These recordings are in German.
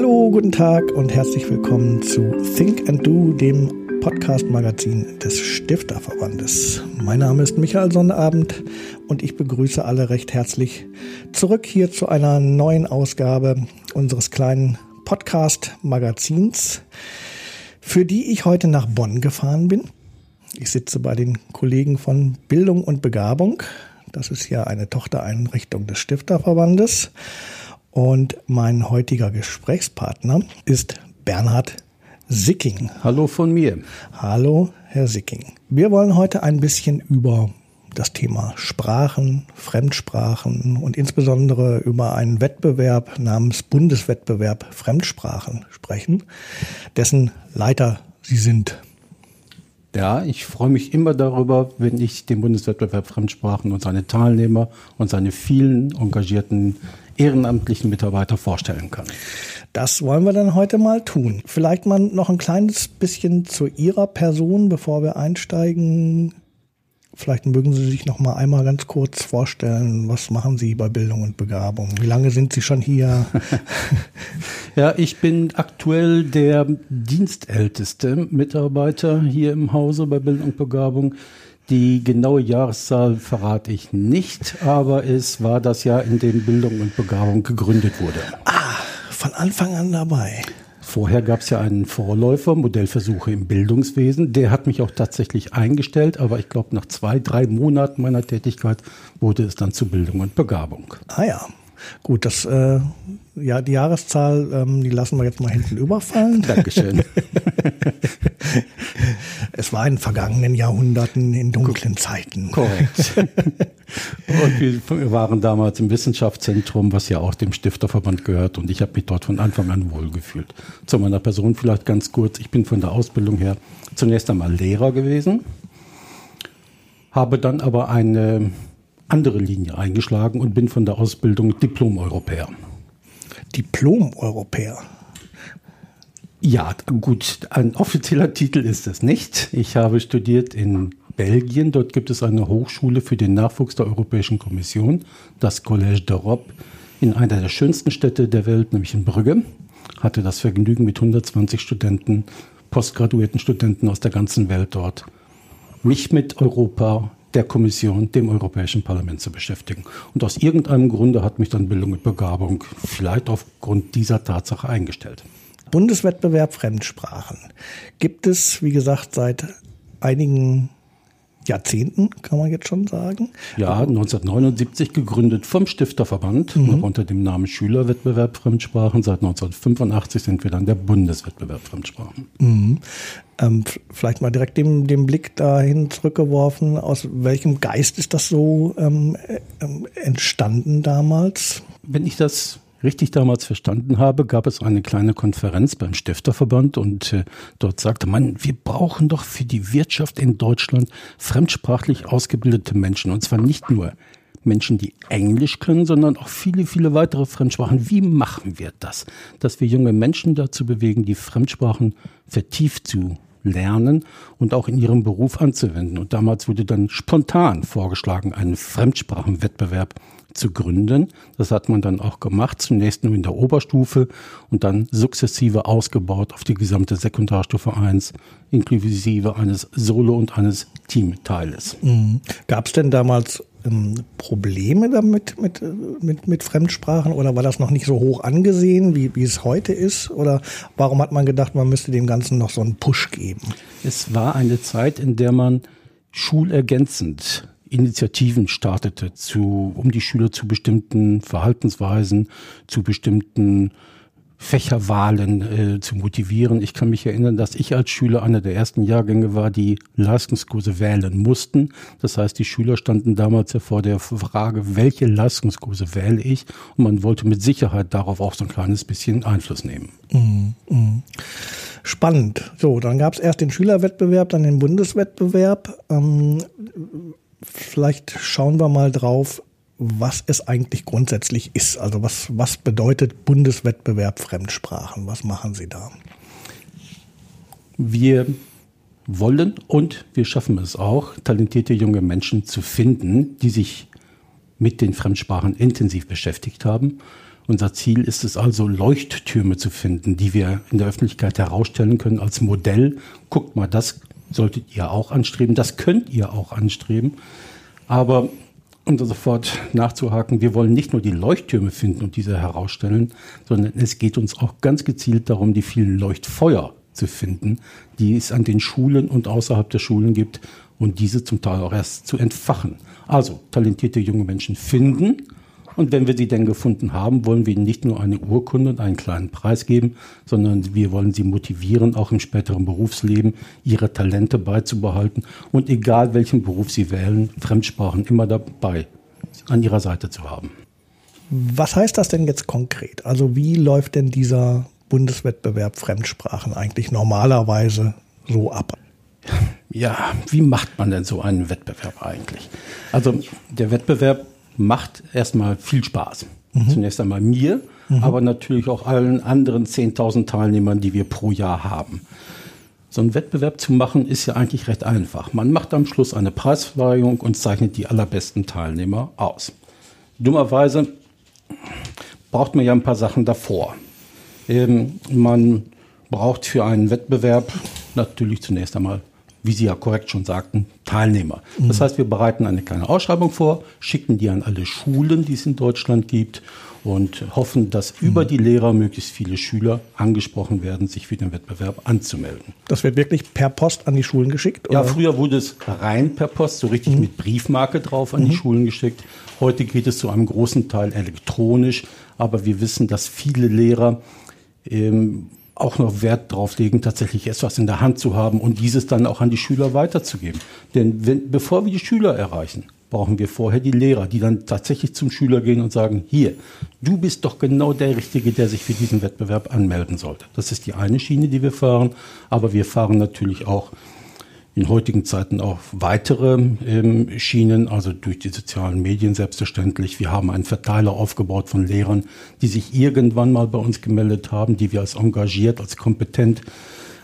Hallo, guten Tag und herzlich willkommen zu Think and Do, dem Podcast-Magazin des Stifterverbandes. Mein Name ist Michael Sonnabend und ich begrüße alle recht herzlich zurück hier zu einer neuen Ausgabe unseres kleinen Podcast-Magazins, für die ich heute nach Bonn gefahren bin. Ich sitze bei den Kollegen von Bildung und Begabung. Das ist ja eine Tochtereinrichtung des Stifterverbandes. Und mein heutiger Gesprächspartner ist Bernhard Sicking. Hallo von mir. Hallo, Herr Sicking. Wir wollen heute ein bisschen über das Thema Sprachen, Fremdsprachen und insbesondere über einen Wettbewerb namens Bundeswettbewerb Fremdsprachen sprechen, dessen Leiter Sie sind. Ja, ich freue mich immer darüber, wenn ich den Bundeswettbewerb Fremdsprachen und seine Teilnehmer und seine vielen engagierten ehrenamtlichen Mitarbeiter vorstellen kann. Das wollen wir dann heute mal tun. Vielleicht mal noch ein kleines bisschen zu Ihrer Person, bevor wir einsteigen. Vielleicht mögen Sie sich noch mal einmal ganz kurz vorstellen, was machen Sie bei Bildung und Begabung? Wie lange sind Sie schon hier? ja, ich bin aktuell der dienstälteste Mitarbeiter hier im Hause bei Bildung und Begabung. Die genaue Jahreszahl verrate ich nicht, aber es war das Jahr, in dem Bildung und Begabung gegründet wurde. Ah, von Anfang an dabei. Vorher gab es ja einen Vorläufer, Modellversuche im Bildungswesen. Der hat mich auch tatsächlich eingestellt, aber ich glaube, nach zwei, drei Monaten meiner Tätigkeit wurde es dann zu Bildung und Begabung. Ah ja, gut, das äh, ja die Jahreszahl, ähm, die lassen wir jetzt mal hinten überfallen. Dankeschön. es war in vergangenen Jahrhunderten in dunklen Zeiten. Korrekt. und wir waren damals im Wissenschaftszentrum, was ja auch dem Stifterverband gehört. Und ich habe mich dort von Anfang an wohlgefühlt. Zu meiner Person vielleicht ganz kurz. Ich bin von der Ausbildung her zunächst einmal Lehrer gewesen, habe dann aber eine andere Linie eingeschlagen und bin von der Ausbildung Diplom-Europäer. Diplom-Europäer? Ja, gut, ein offizieller Titel ist es nicht. Ich habe studiert in Belgien. Dort gibt es eine Hochschule für den Nachwuchs der Europäischen Kommission, das Collège d'Europe, in einer der schönsten Städte der Welt, nämlich in Brügge. Hatte das Vergnügen mit 120 Studenten, postgraduierten Studenten aus der ganzen Welt dort, mich mit Europa, der Kommission, dem Europäischen Parlament zu beschäftigen. Und aus irgendeinem Grunde hat mich dann Bildung und Begabung vielleicht aufgrund dieser Tatsache eingestellt. Bundeswettbewerb Fremdsprachen gibt es, wie gesagt, seit einigen Jahrzehnten, kann man jetzt schon sagen. Ja, 1979 gegründet vom Stifterverband, mhm. noch unter dem Namen Schülerwettbewerb Fremdsprachen. Seit 1985 sind wir dann der Bundeswettbewerb Fremdsprachen. Mhm. Ähm, vielleicht mal direkt den, den Blick dahin zurückgeworfen. Aus welchem Geist ist das so ähm, äh, entstanden damals? Wenn ich das richtig damals verstanden habe, gab es eine kleine Konferenz beim Stifterverband und äh, dort sagte man, wir brauchen doch für die Wirtschaft in Deutschland fremdsprachlich ausgebildete Menschen und zwar nicht nur Menschen, die Englisch können, sondern auch viele, viele weitere Fremdsprachen. Wie machen wir das? Dass wir junge Menschen dazu bewegen, die Fremdsprachen vertieft zu lernen und auch in ihrem Beruf anzuwenden. Und damals wurde dann spontan vorgeschlagen, einen Fremdsprachenwettbewerb zu gründen. Das hat man dann auch gemacht, zunächst nur in der Oberstufe und dann sukzessive ausgebaut auf die gesamte Sekundarstufe 1, inklusive eines Solo- und eines Teamteiles. Mhm. Gab es denn damals ähm, Probleme damit mit, mit, mit Fremdsprachen oder war das noch nicht so hoch angesehen, wie, wie es heute ist? Oder warum hat man gedacht, man müsste dem Ganzen noch so einen Push geben? Es war eine Zeit, in der man schulergänzend Initiativen startete, zu, um die Schüler zu bestimmten Verhaltensweisen, zu bestimmten Fächerwahlen äh, zu motivieren. Ich kann mich erinnern, dass ich als Schüler einer der ersten Jahrgänge war, die Leistungskurse wählen mussten. Das heißt, die Schüler standen damals ja vor der Frage, welche Leistungskurse wähle ich? Und man wollte mit Sicherheit darauf auch so ein kleines bisschen Einfluss nehmen. Mm, mm. Spannend. So, dann gab es erst den Schülerwettbewerb, dann den Bundeswettbewerb. Ähm, vielleicht schauen wir mal drauf, was es eigentlich grundsätzlich ist. Also was, was bedeutet Bundeswettbewerb Fremdsprachen? Was machen Sie da? Wir wollen und wir schaffen es auch, talentierte junge Menschen zu finden, die sich mit den Fremdsprachen intensiv beschäftigt haben Unser Ziel ist es also, Leuchttürme zu finden, die wir in der Öffentlichkeit herausstellen können als Modell. Guckt mal, das solltet ihr auch anstreben, das könnt ihr auch anstreben. Aber um da sofort nachzuhaken, wir wollen nicht nur die Leuchttürme finden und diese herausstellen, sondern es geht uns auch ganz gezielt darum, die vielen Leuchtfeuer zu finden, die es an den Schulen und außerhalb der Schulen gibt und diese zum Teil auch erst zu entfachen. Also talentierte junge Menschen finden und wenn wir sie denn gefunden haben, wollen wir ihnen nicht nur eine Urkunde und einen kleinen Preis geben, sondern wir wollen sie motivieren, auch im späteren Berufsleben ihre Talente beizubehalten und egal welchen Beruf sie wählen, Fremdsprachen immer dabei an ihrer Seite zu haben. Was heißt das denn jetzt konkret? Also wie läuft denn dieser Bundeswettbewerb Fremdsprachen eigentlich normalerweise so ab? Ja, wie macht man denn so einen Wettbewerb eigentlich? Also der Wettbewerb macht erstmal viel Spaß. Mhm. Zunächst einmal mir, mhm. aber natürlich auch allen anderen 10.000 Teilnehmern, die wir pro Jahr haben. So einen Wettbewerb zu machen ist ja eigentlich recht einfach. Man macht am Schluss eine Preisverleihung und zeichnet die allerbesten Teilnehmer aus. Dummerweise braucht man ja ein paar Sachen davor. Ähm, man braucht für einen Wettbewerb natürlich zunächst einmal wie Sie ja korrekt schon sagten, Teilnehmer. Das mhm. heißt, wir bereiten eine kleine Ausschreibung vor, schicken die an alle Schulen, die es in Deutschland gibt und hoffen, dass mhm. über die Lehrer möglichst viele Schüler angesprochen werden, sich für den Wettbewerb anzumelden. Das wird wirklich per Post an die Schulen geschickt? Oder? Ja, früher wurde es rein per Post, so richtig mhm. mit Briefmarke drauf an mhm. die Schulen geschickt. Heute geht es zu einem großen Teil elektronisch, aber wir wissen, dass viele Lehrer ähm, auch noch Wert drauf legen, tatsächlich etwas in der Hand zu haben und dieses dann auch an die Schüler weiterzugeben. Denn wenn, bevor wir die Schüler erreichen, brauchen wir vorher die Lehrer, die dann tatsächlich zum Schüler gehen und sagen, hier, du bist doch genau der Richtige, der sich für diesen Wettbewerb anmelden sollte. Das ist die eine Schiene, die wir fahren, aber wir fahren natürlich auch in heutigen Zeiten auch weitere ähm, Schienen, also durch die sozialen Medien selbstverständlich. Wir haben einen Verteiler aufgebaut von Lehrern, die sich irgendwann mal bei uns gemeldet haben, die wir als engagiert, als kompetent,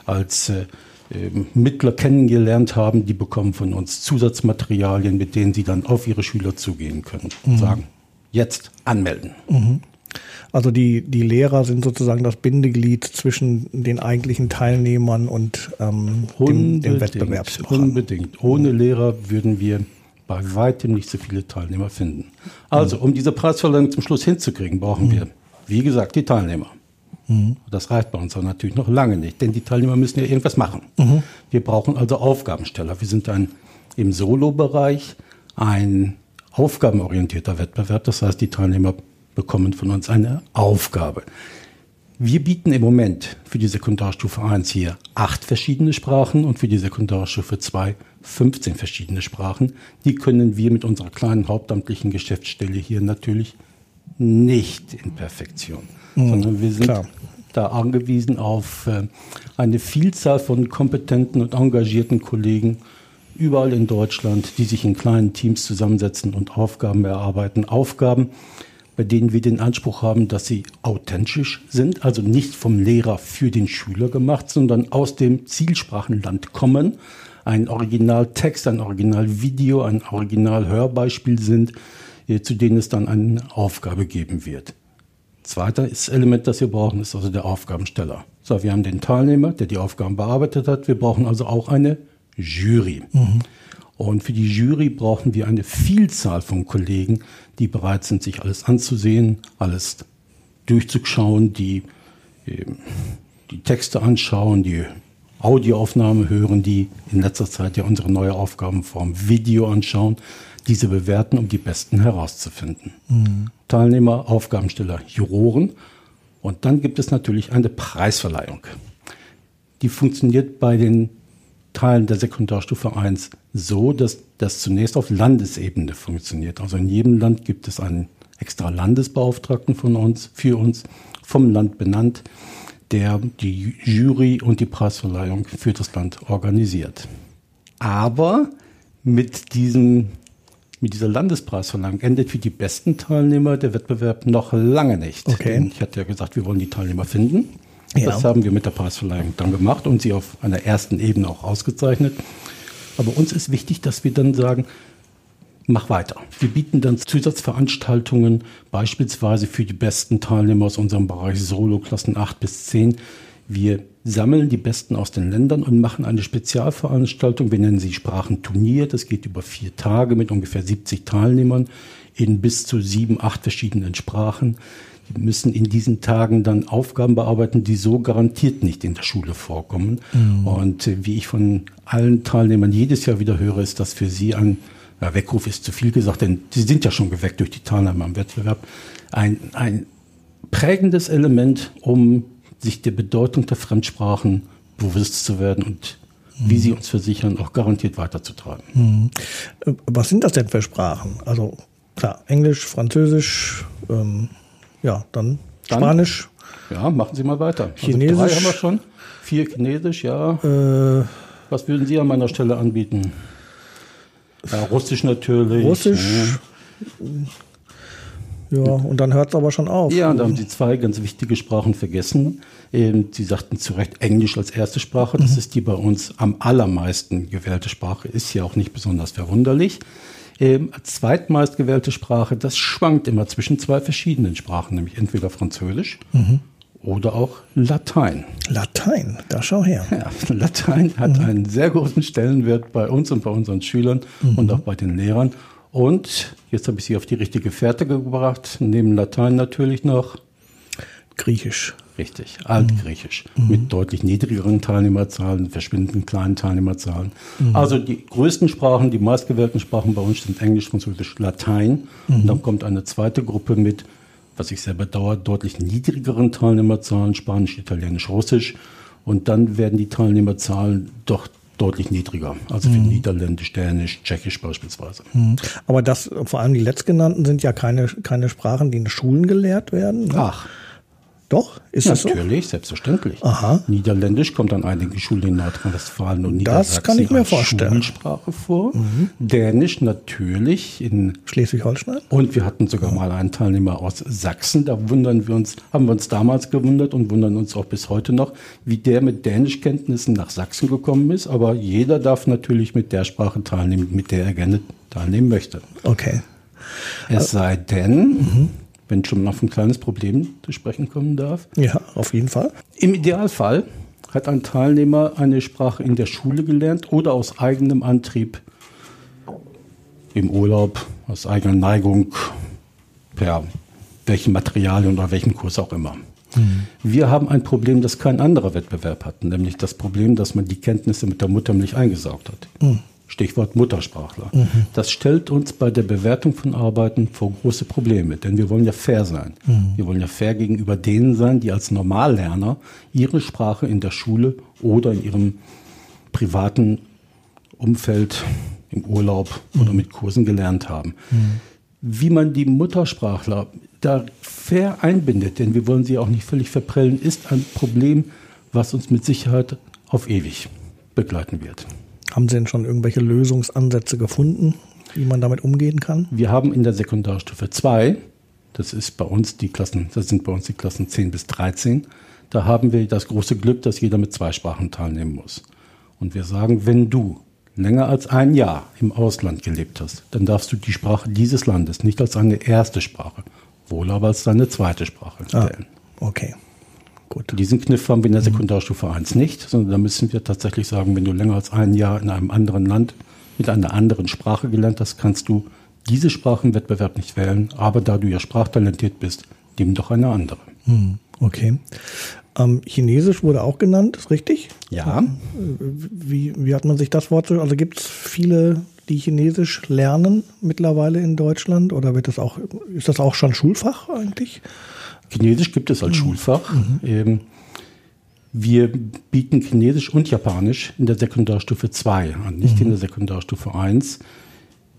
als äh, äh, Mittler kennengelernt haben. Die bekommen von uns Zusatzmaterialien, mit denen sie dann auf ihre Schüler zugehen können und mhm. sagen, jetzt anmelden. Mhm. Also die, die Lehrer sind sozusagen das Bindeglied zwischen den eigentlichen Teilnehmern und ähm, dem, dem Wettbewerbsmacher. Unbedingt. Ohne Lehrer würden wir bei weitem nicht so viele Teilnehmer finden. Also, um diese Preisverleihung zum Schluss hinzukriegen, brauchen mhm. wir, wie gesagt, die Teilnehmer. Mhm. Das reicht bei uns aber natürlich noch lange nicht, denn die Teilnehmer müssen ja irgendwas machen. Mhm. Wir brauchen also Aufgabensteller. Wir sind ein im Solo-Bereich ein aufgabenorientierter Wettbewerb. Das heißt, die Teilnehmer bekommen von uns eine Aufgabe. Wir bieten im Moment für die Sekundarstufe 1 hier acht verschiedene Sprachen und für die Sekundarstufe 2 15 verschiedene Sprachen. Die können wir mit unserer kleinen hauptamtlichen Geschäftsstelle hier natürlich nicht in Perfektion, mhm, sondern wir sind klar. da angewiesen auf äh, eine Vielzahl von kompetenten und engagierten Kollegen überall in Deutschland, die sich in kleinen Teams zusammensetzen und Aufgaben erarbeiten. Aufgaben, bei denen wir den Anspruch haben, dass sie authentisch sind, also nicht vom Lehrer für den Schüler gemacht, sondern aus dem Zielsprachenland kommen, ein Originaltext, ein Originalvideo, ein Originalhörbeispiel sind, äh, zu denen es dann eine Aufgabe geben wird. Zweites Element, das wir brauchen, ist also der Aufgabensteller. So, wir haben den Teilnehmer, der die Aufgaben bearbeitet hat. Wir brauchen also auch eine Jury. Mhm. Und für die Jury brauchen wir eine Vielzahl von Kollegen, die bereit sind, sich alles anzusehen, alles durchzuschauen, die ähm, die Texte anschauen, die Audioaufnahme hören, die in letzter Zeit ja unsere neue Aufgabenform Video anschauen, diese bewerten, um die besten herauszufinden. Mhm. Teilnehmer, Aufgabensteller, Juroren. Und dann gibt es natürlich eine Preisverleihung. Die funktioniert bei den Teilen der Sekundarstufe 1 so, dass das zunächst auf Landesebene funktioniert. Also in jedem Land gibt es einen extra Landesbeauftragten von uns, für uns, vom Land benannt, der die Jury und die Preisverleihung für das Land organisiert. Aber mit diesem mit dieser Landespreisverleihung endet für die besten Teilnehmer der Wettbewerb noch lange nicht. Okay. Ich hatte ja gesagt, wir wollen die Teilnehmer finden. Ja. Das haben wir mit der Preisverleihung dann gemacht und sie auf einer ersten Ebene auch ausgezeichnet. Aber uns ist wichtig, dass wir dann sagen, mach weiter. Wir bieten dann Zusatzveranstaltungen, beispielsweise für die besten Teilnehmer aus unserem Bereich Solo-Klassen 8 bis 10. Wir sammeln die Besten aus den Ländern und machen eine Spezialveranstaltung. Wir nennen sie Sprachenturnier. Das geht über vier Tage mit ungefähr 70 Teilnehmern in bis zu sieben, acht verschiedenen Sprachen. Die müssen in diesen Tagen dann Aufgaben bearbeiten, die so garantiert nicht in der Schule vorkommen. Mhm. Und äh, wie ich von allen Teilnehmern jedes Jahr wieder höre, ist das für sie ein ja, Weckruf ist zu viel gesagt, denn sie sind ja schon geweckt durch die Teilnahme am Wettbewerb. Ein, ein prägendes Element, um sich der Bedeutung der Fremdsprachen bewusst zu werden und mhm. wie sie uns versichern, auch garantiert weiterzutreiben. Mhm. Was sind das denn für Sprachen? Also klar, Englisch, Französisch, ähm, ja, dann, dann Spanisch. Ja, machen Sie mal weiter. Chinesisch. Also drei haben wir schon. Vier Chinesisch, ja. Äh, Was würden Sie an meiner Stelle anbieten? Ja, Russisch natürlich. Russisch. Ja, ja und dann hört es aber schon auf. Ja, und da haben Sie zwei ganz wichtige Sprachen vergessen. Ähm, Sie sagten zu Recht Englisch als erste Sprache. Das mhm. ist die bei uns am allermeisten gewählte Sprache. Ist ja auch nicht besonders verwunderlich. Ähm, zweitmeist gewählte Sprache, das schwankt immer zwischen zwei verschiedenen Sprachen, nämlich entweder Französisch mhm oder auch Latein. Latein, da schau her. Ja, Latein hat mhm. einen sehr großen Stellenwert bei uns und bei unseren Schülern mhm. und auch bei den Lehrern. Und jetzt habe ich Sie auf die richtige Fährte gebracht, neben Latein natürlich noch Griechisch. Richtig, Altgriechisch. Mhm. Mit deutlich niedrigeren Teilnehmerzahlen, verschwindend kleinen Teilnehmerzahlen. Mhm. Also die größten Sprachen, die meistgewählten Sprachen bei uns sind Englisch, Französisch, Latein. Und mhm. dann kommt eine zweite Gruppe mit was ich sehr bedauere, deutlich niedrigeren Teilnehmerzahlen, Spanisch, Italienisch, Russisch. Und dann werden die Teilnehmerzahlen doch deutlich niedriger. Also für mhm. Niederländisch, Dänisch, Tschechisch beispielsweise. Mhm. Aber das, vor allem die letztgenannten sind ja keine, keine Sprachen, die in Schulen gelehrt werden. Ne? Ach. Doch, ist das so? Natürlich, selbstverständlich. Aha. Niederländisch kommt an einigen Schulen in Nordrhein-Westfalen und Niedersachsen das kann ich mir vorstellen. Schulsprache vor. Mhm. Dänisch natürlich in Schleswig-Holstein. Und wir hatten sogar mal einen Teilnehmer aus Sachsen. Da wundern wir uns, haben wir uns damals gewundert und wundern uns auch bis heute noch, wie der mit Dänischkenntnissen nach Sachsen gekommen ist. Aber jeder darf natürlich mit der Sprache teilnehmen, mit der er gerne teilnehmen möchte. Okay. Es sei denn, mhm wenn schon auf ein kleines Problem zu sprechen kommen darf. Ja, auf jeden Fall. Im Idealfall hat ein Teilnehmer eine Sprache in der Schule gelernt oder aus eigenem Antrieb im Urlaub, aus eigener Neigung, per welchen Materialien oder welchem Kurs auch immer. Mhm. Wir haben ein Problem, das kein anderer Wettbewerb hat, nämlich das Problem, dass man die Kenntnisse mit der Muttermilch eingesaugt hat. Mhm. Stichwort Muttersprachler. Mhm. Das stellt uns bei der Bewertung von Arbeiten vor große Probleme, denn wir wollen ja fair sein. Mhm. Wir wollen ja fair gegenüber denen sein, die als Normallerner ihre Sprache in der Schule oder in ihrem privaten Umfeld, im Urlaub mhm. oder mit Kursen gelernt haben. Wie man die Muttersprachler da fair einbindet, denn wir wollen sie auch nicht völlig verprellen, ist ein Problem, was uns mit Sicherheit auf ewig begleiten wird. Haben Sie denn schon irgendwelche Lösungsansätze gefunden, wie man damit umgehen kann? Wir haben in der Sekundarstufe 2, das ist bei uns die Klassen, das sind bei uns die Klassen 10 bis 13, da haben wir das große Glück, dass jeder mit zwei Sprachen teilnehmen muss. Und wir sagen, wenn du länger als ein Jahr im Ausland gelebt hast, dann darfst du die Sprache dieses Landes nicht als eine erste Sprache, wohl aber als deine zweite Sprache stellen. Ah, okay. Gut. Diesen Kniff haben wir in der Sekundarstufe 1 nicht, sondern da müssen wir tatsächlich sagen, wenn du länger als ein Jahr in einem anderen Land mit einer anderen Sprache gelernt hast, kannst du diese Sprachenwettbewerb nicht wählen, aber da du ja sprachtalentiert bist, nimm doch eine andere. Hm, okay. Ähm, Chinesisch wurde auch genannt, ist richtig? Ja. Wie, wie hat man sich das Wort so? Also gibt es viele, die Chinesisch lernen mittlerweile in Deutschland? Oder wird das auch, ist das auch schon Schulfach eigentlich? Chinesisch gibt es als mhm. Schulfach. Mhm. Ähm, wir bieten Chinesisch und Japanisch in der Sekundarstufe 2 an, nicht mhm. in der Sekundarstufe 1.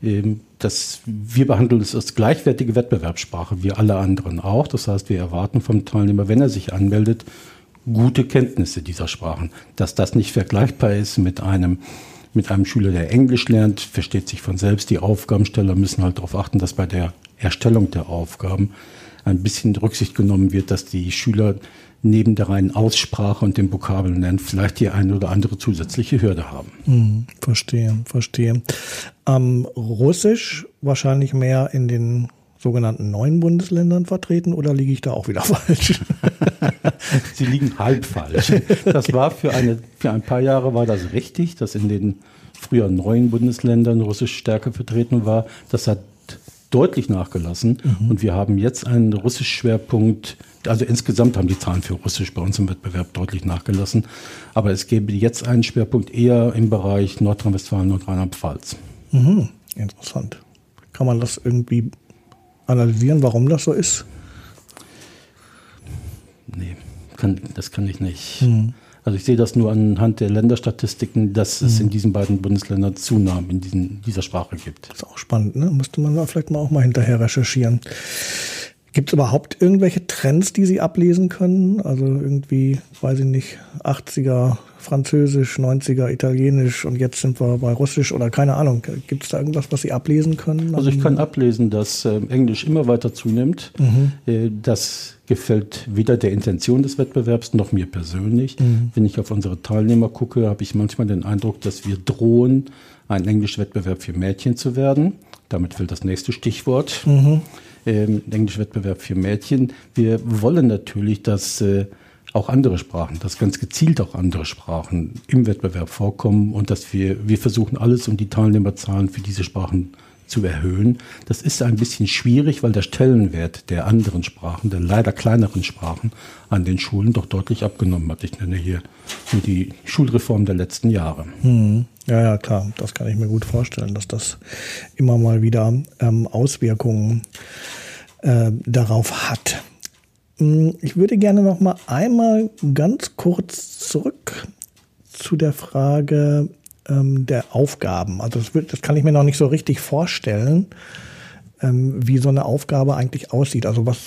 Ähm, das, wir behandeln es als gleichwertige Wettbewerbssprache, wie alle anderen auch. Das heißt, wir erwarten vom Teilnehmer, wenn er sich anmeldet, gute Kenntnisse dieser Sprachen. Dass das nicht vergleichbar ist mit einem, mit einem Schüler, der Englisch lernt, versteht sich von selbst. Die Aufgabensteller müssen halt darauf achten, dass bei der Erstellung der Aufgaben ein bisschen Rücksicht genommen wird, dass die Schüler neben der reinen Aussprache und dem Vokabeln vielleicht die eine oder andere zusätzliche Hürde haben. Hm, verstehe, verstehe. Ähm, Russisch wahrscheinlich mehr in den sogenannten neuen Bundesländern vertreten oder liege ich da auch wieder falsch? Sie liegen halb falsch. Das war für, eine, für ein paar Jahre war das richtig, dass in den früher neuen Bundesländern Russisch stärker vertreten war. Das hat deutlich nachgelassen mhm. und wir haben jetzt einen Russisch-Schwerpunkt. Also insgesamt haben die Zahlen für Russisch bei uns im Wettbewerb deutlich nachgelassen. Aber es gäbe jetzt einen Schwerpunkt eher im Bereich Nordrhein-Westfalen und Rheinland-Pfalz. Mhm. Interessant. Kann man das irgendwie analysieren, warum das so ist? Nee, kann, das kann ich nicht. Mhm. Also ich sehe das nur anhand der Länderstatistiken, dass es mhm. in diesen beiden Bundesländern Zunahmen in diesen, dieser Sprache gibt. Das ist auch spannend, ne? Müsste man vielleicht mal auch mal hinterher recherchieren. Gibt es überhaupt irgendwelche Trends, die Sie ablesen können? Also irgendwie, weiß ich nicht, 80er Französisch, 90er Italienisch und jetzt sind wir bei Russisch oder keine Ahnung. Gibt es da irgendwas, was Sie ablesen können? Also ich kann ablesen, dass äh, Englisch immer weiter zunimmt. Mhm. Äh, das gefällt weder der Intention des Wettbewerbs noch mir persönlich. Mhm. Wenn ich auf unsere Teilnehmer gucke, habe ich manchmal den Eindruck, dass wir drohen, ein Englischwettbewerb für Mädchen zu werden. Damit fällt das nächste Stichwort. Mhm ähm, Englischwettbewerb für Mädchen. Wir wollen natürlich, dass äh, auch andere Sprachen, dass ganz gezielt auch andere Sprachen im Wettbewerb vorkommen und dass wir, wir versuchen alles, um die Teilnehmerzahlen für diese Sprachen zu erhöhen. Das ist ein bisschen schwierig, weil der Stellenwert der anderen Sprachen, der leider kleineren Sprachen an den Schulen doch deutlich abgenommen hat. Ich nenne hier nur die Schulreform der letzten Jahre. Hm. Ja, ja, klar. Das kann ich mir gut vorstellen, dass das immer mal wieder ähm, Auswirkungen äh, darauf hat. Hm, ich würde gerne noch mal einmal ganz kurz zurück zu der Frage ähm, der Aufgaben. Also das, wird, das, kann ich mir noch nicht so richtig vorstellen, ähm, wie so eine Aufgabe eigentlich aussieht. Also was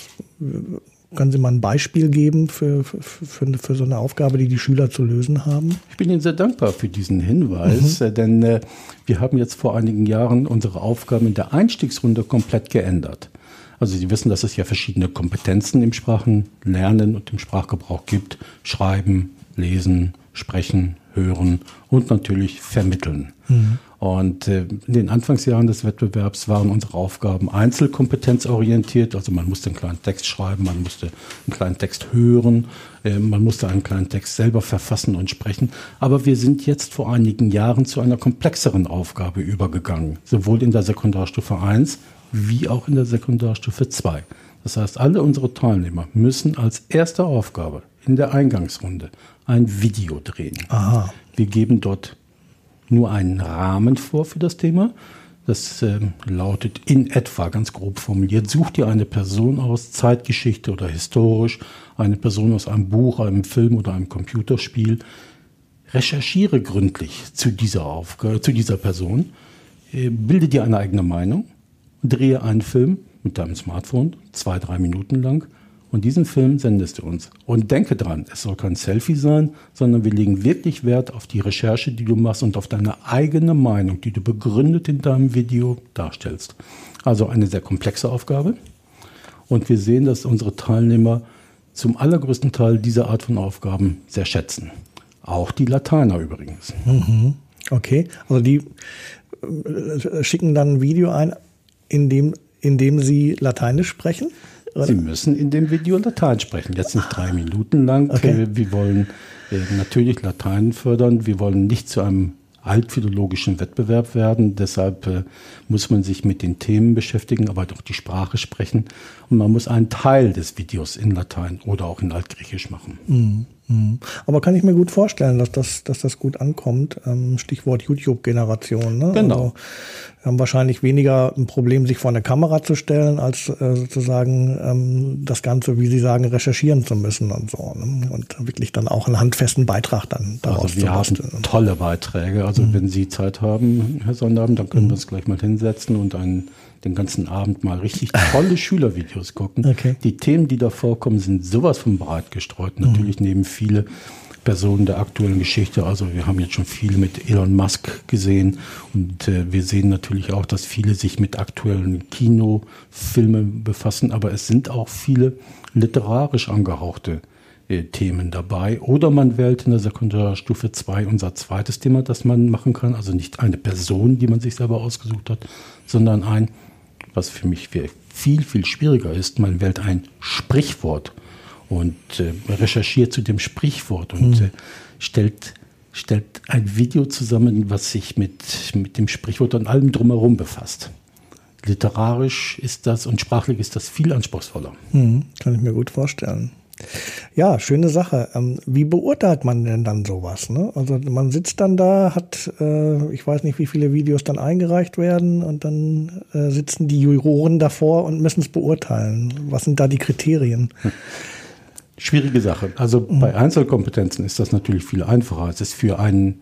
können Sie mal ein Beispiel geben für, für, für, für, so eine Aufgabe, die die Schüler zu lösen haben? Ich bin Ihnen sehr dankbar für diesen Hinweis, mhm. Äh, denn äh, wir haben jetzt vor einigen Jahren unsere Aufgaben in der Einstiegsrunde komplett geändert. Also Sie wissen, dass es ja verschiedene Kompetenzen im Sprachenlernen und im Sprachgebrauch gibt. Schreiben, lesen, sprechen, hören und natürlich vermitteln. Mhm. Und äh, in den Anfangsjahren des Wettbewerbs waren unsere Aufgaben einzelkompetenzorientiert. Also man musste einen kleinen Text schreiben, man musste einen kleinen Text hören, äh, man musste einen kleinen Text selber verfassen und sprechen. Aber wir sind jetzt vor einigen Jahren zu einer komplexeren Aufgabe übergegangen, sowohl in der Sekundarstufe 1 wie auch in der Sekundarstufe 2. Das heißt, alle unsere Teilnehmer müssen als erste Aufgabe in der Eingangsrunde ein Video drehen. Aha. Wir geben dort nur einen Rahmen vor für das Thema. Das äh, lautet in etwa ganz grob formuliert, such dir eine Person aus, Zeitgeschichte oder historisch, eine Person aus einem Buch, einem Film oder einem Computerspiel. Recherchiere gründlich zu dieser Aufgabe, zu dieser Person, äh, bilde dir eine eigene Meinung drehe einen Film mit deinem Smartphone, zwei, drei Minuten lang, und diesen Film sendest du uns. Und denke dran, es soll kein Selfie sein, sondern wir legen wirklich Wert auf die Recherche, die du machst und auf deine eigene Meinung, die du begründet in deinem Video darstellst. Also eine sehr komplexe Aufgabe. Und wir sehen, dass unsere Teilnehmer zum allergrößten Teil diese Art von Aufgaben sehr schätzen. Auch die Lateiner übrigens. Mhm. Okay, also die äh, schicken dann ein Video ein, indem, indem Sie Lateinisch sprechen? Oder? Sie müssen in dem Video Latein sprechen. Jetzt nicht drei Minuten lang. Okay. Wir wollen äh, natürlich Latein fördern. Wir wollen nicht zu einem altphilologischen Wettbewerb werden. Deshalb äh, muss man sich mit den Themen beschäftigen, aber doch die Sprache sprechen. Und man muss einen Teil des Videos in Latein oder auch in Altgriechisch machen. Mhm. Mhm. Aber kann ich mir gut vorstellen, dass das, dass das gut ankommt. Ähm, Stichwort YouTube-Generation. Ne? Genau. Also, wir haben wahrscheinlich weniger ein Problem, sich vor eine Kamera zu stellen, als äh, sozusagen ähm, das Ganze, wie Sie sagen, recherchieren zu müssen und so. Ne? Und wirklich dann auch einen handfesten Beitrag dann daraus also wir haben tolle Beiträge. Also mhm. wenn Sie Zeit haben, Herr Sonderabend, dann können mhm. wir uns gleich mal hinsetzen und einen den ganzen Abend mal richtig tolle Schülervideos gucken. Okay. Die Themen, die da vorkommen, sind sowas von breit gestreut. Natürlich mhm. nehmen viele Personen der aktuellen Geschichte. Also wir haben jetzt schon viel mit Elon Musk gesehen und äh, wir sehen natürlich auch, dass viele sich mit aktuellen Kinofilmen befassen, aber es sind auch viele literarisch angehauchte äh, Themen dabei. Oder man wählt in der Sekundarstufe 2 unser zweites Thema, das man machen kann. Also nicht eine Person, die man sich selber ausgesucht hat, sondern ein, was für mich viel, viel schwieriger ist, man wählt ein Sprichwort und äh, recherchiert zu dem Sprichwort und mhm. äh, stellt, stellt ein Video zusammen, was sich mit, mit dem Sprichwort und allem drumherum befasst. Literarisch ist das und sprachlich ist das viel anspruchsvoller. Mhm, kann ich mir gut vorstellen. Ja, schöne Sache. Ähm, wie beurteilt man denn dann sowas? Ne? Also man sitzt dann da, hat, äh, ich weiß nicht, wie viele Videos dann eingereicht werden und dann äh, sitzen die Juroren davor und müssen es beurteilen. Was sind da die Kriterien? Hm. Schwierige Sache. Also mhm. bei Einzelkompetenzen ist das natürlich viel einfacher. Es ist für einen,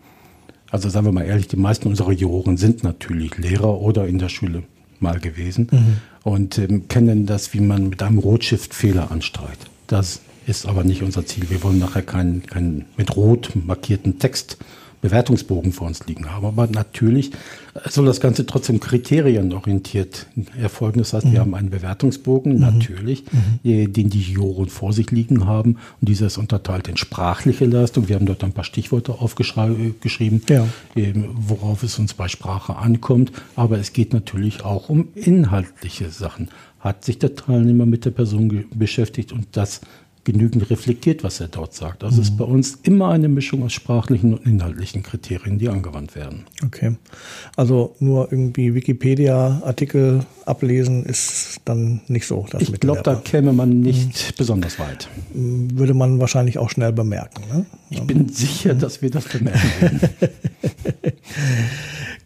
also sagen wir mal ehrlich, die meisten unserer Juroren sind natürlich Lehrer oder in der Schule mal gewesen mhm. und ähm, kennen das, wie man mit einem Rotstift Fehler anstreicht. Das ist aber nicht unser Ziel. Wir wollen nachher keinen, keinen mit rot markierten Text Bewertungsbogen vor uns liegen haben. Aber natürlich soll das Ganze trotzdem kriterienorientiert erfolgen. Das heißt, mhm. wir haben einen Bewertungsbogen, mhm. natürlich, mhm. den die Juroren vor sich liegen haben. Und dieser ist unterteilt in sprachliche Leistung. Wir haben dort ein paar Stichworte aufgeschrieben, ja. worauf es uns bei Sprache ankommt. Aber es geht natürlich auch um inhaltliche Sachen. Hat sich der Teilnehmer mit der Person beschäftigt und das genügend reflektiert, was er dort sagt. Also mhm. ist bei uns immer eine Mischung aus sprachlichen und inhaltlichen Kriterien, die angewandt werden. Okay. Also nur irgendwie Wikipedia-Artikel ablesen ist dann nicht so. ich glaube, da käme man nicht mhm. besonders weit. Würde man wahrscheinlich auch schnell bemerken. Ne? Ich bin sicher, dass wir das bemerken werden.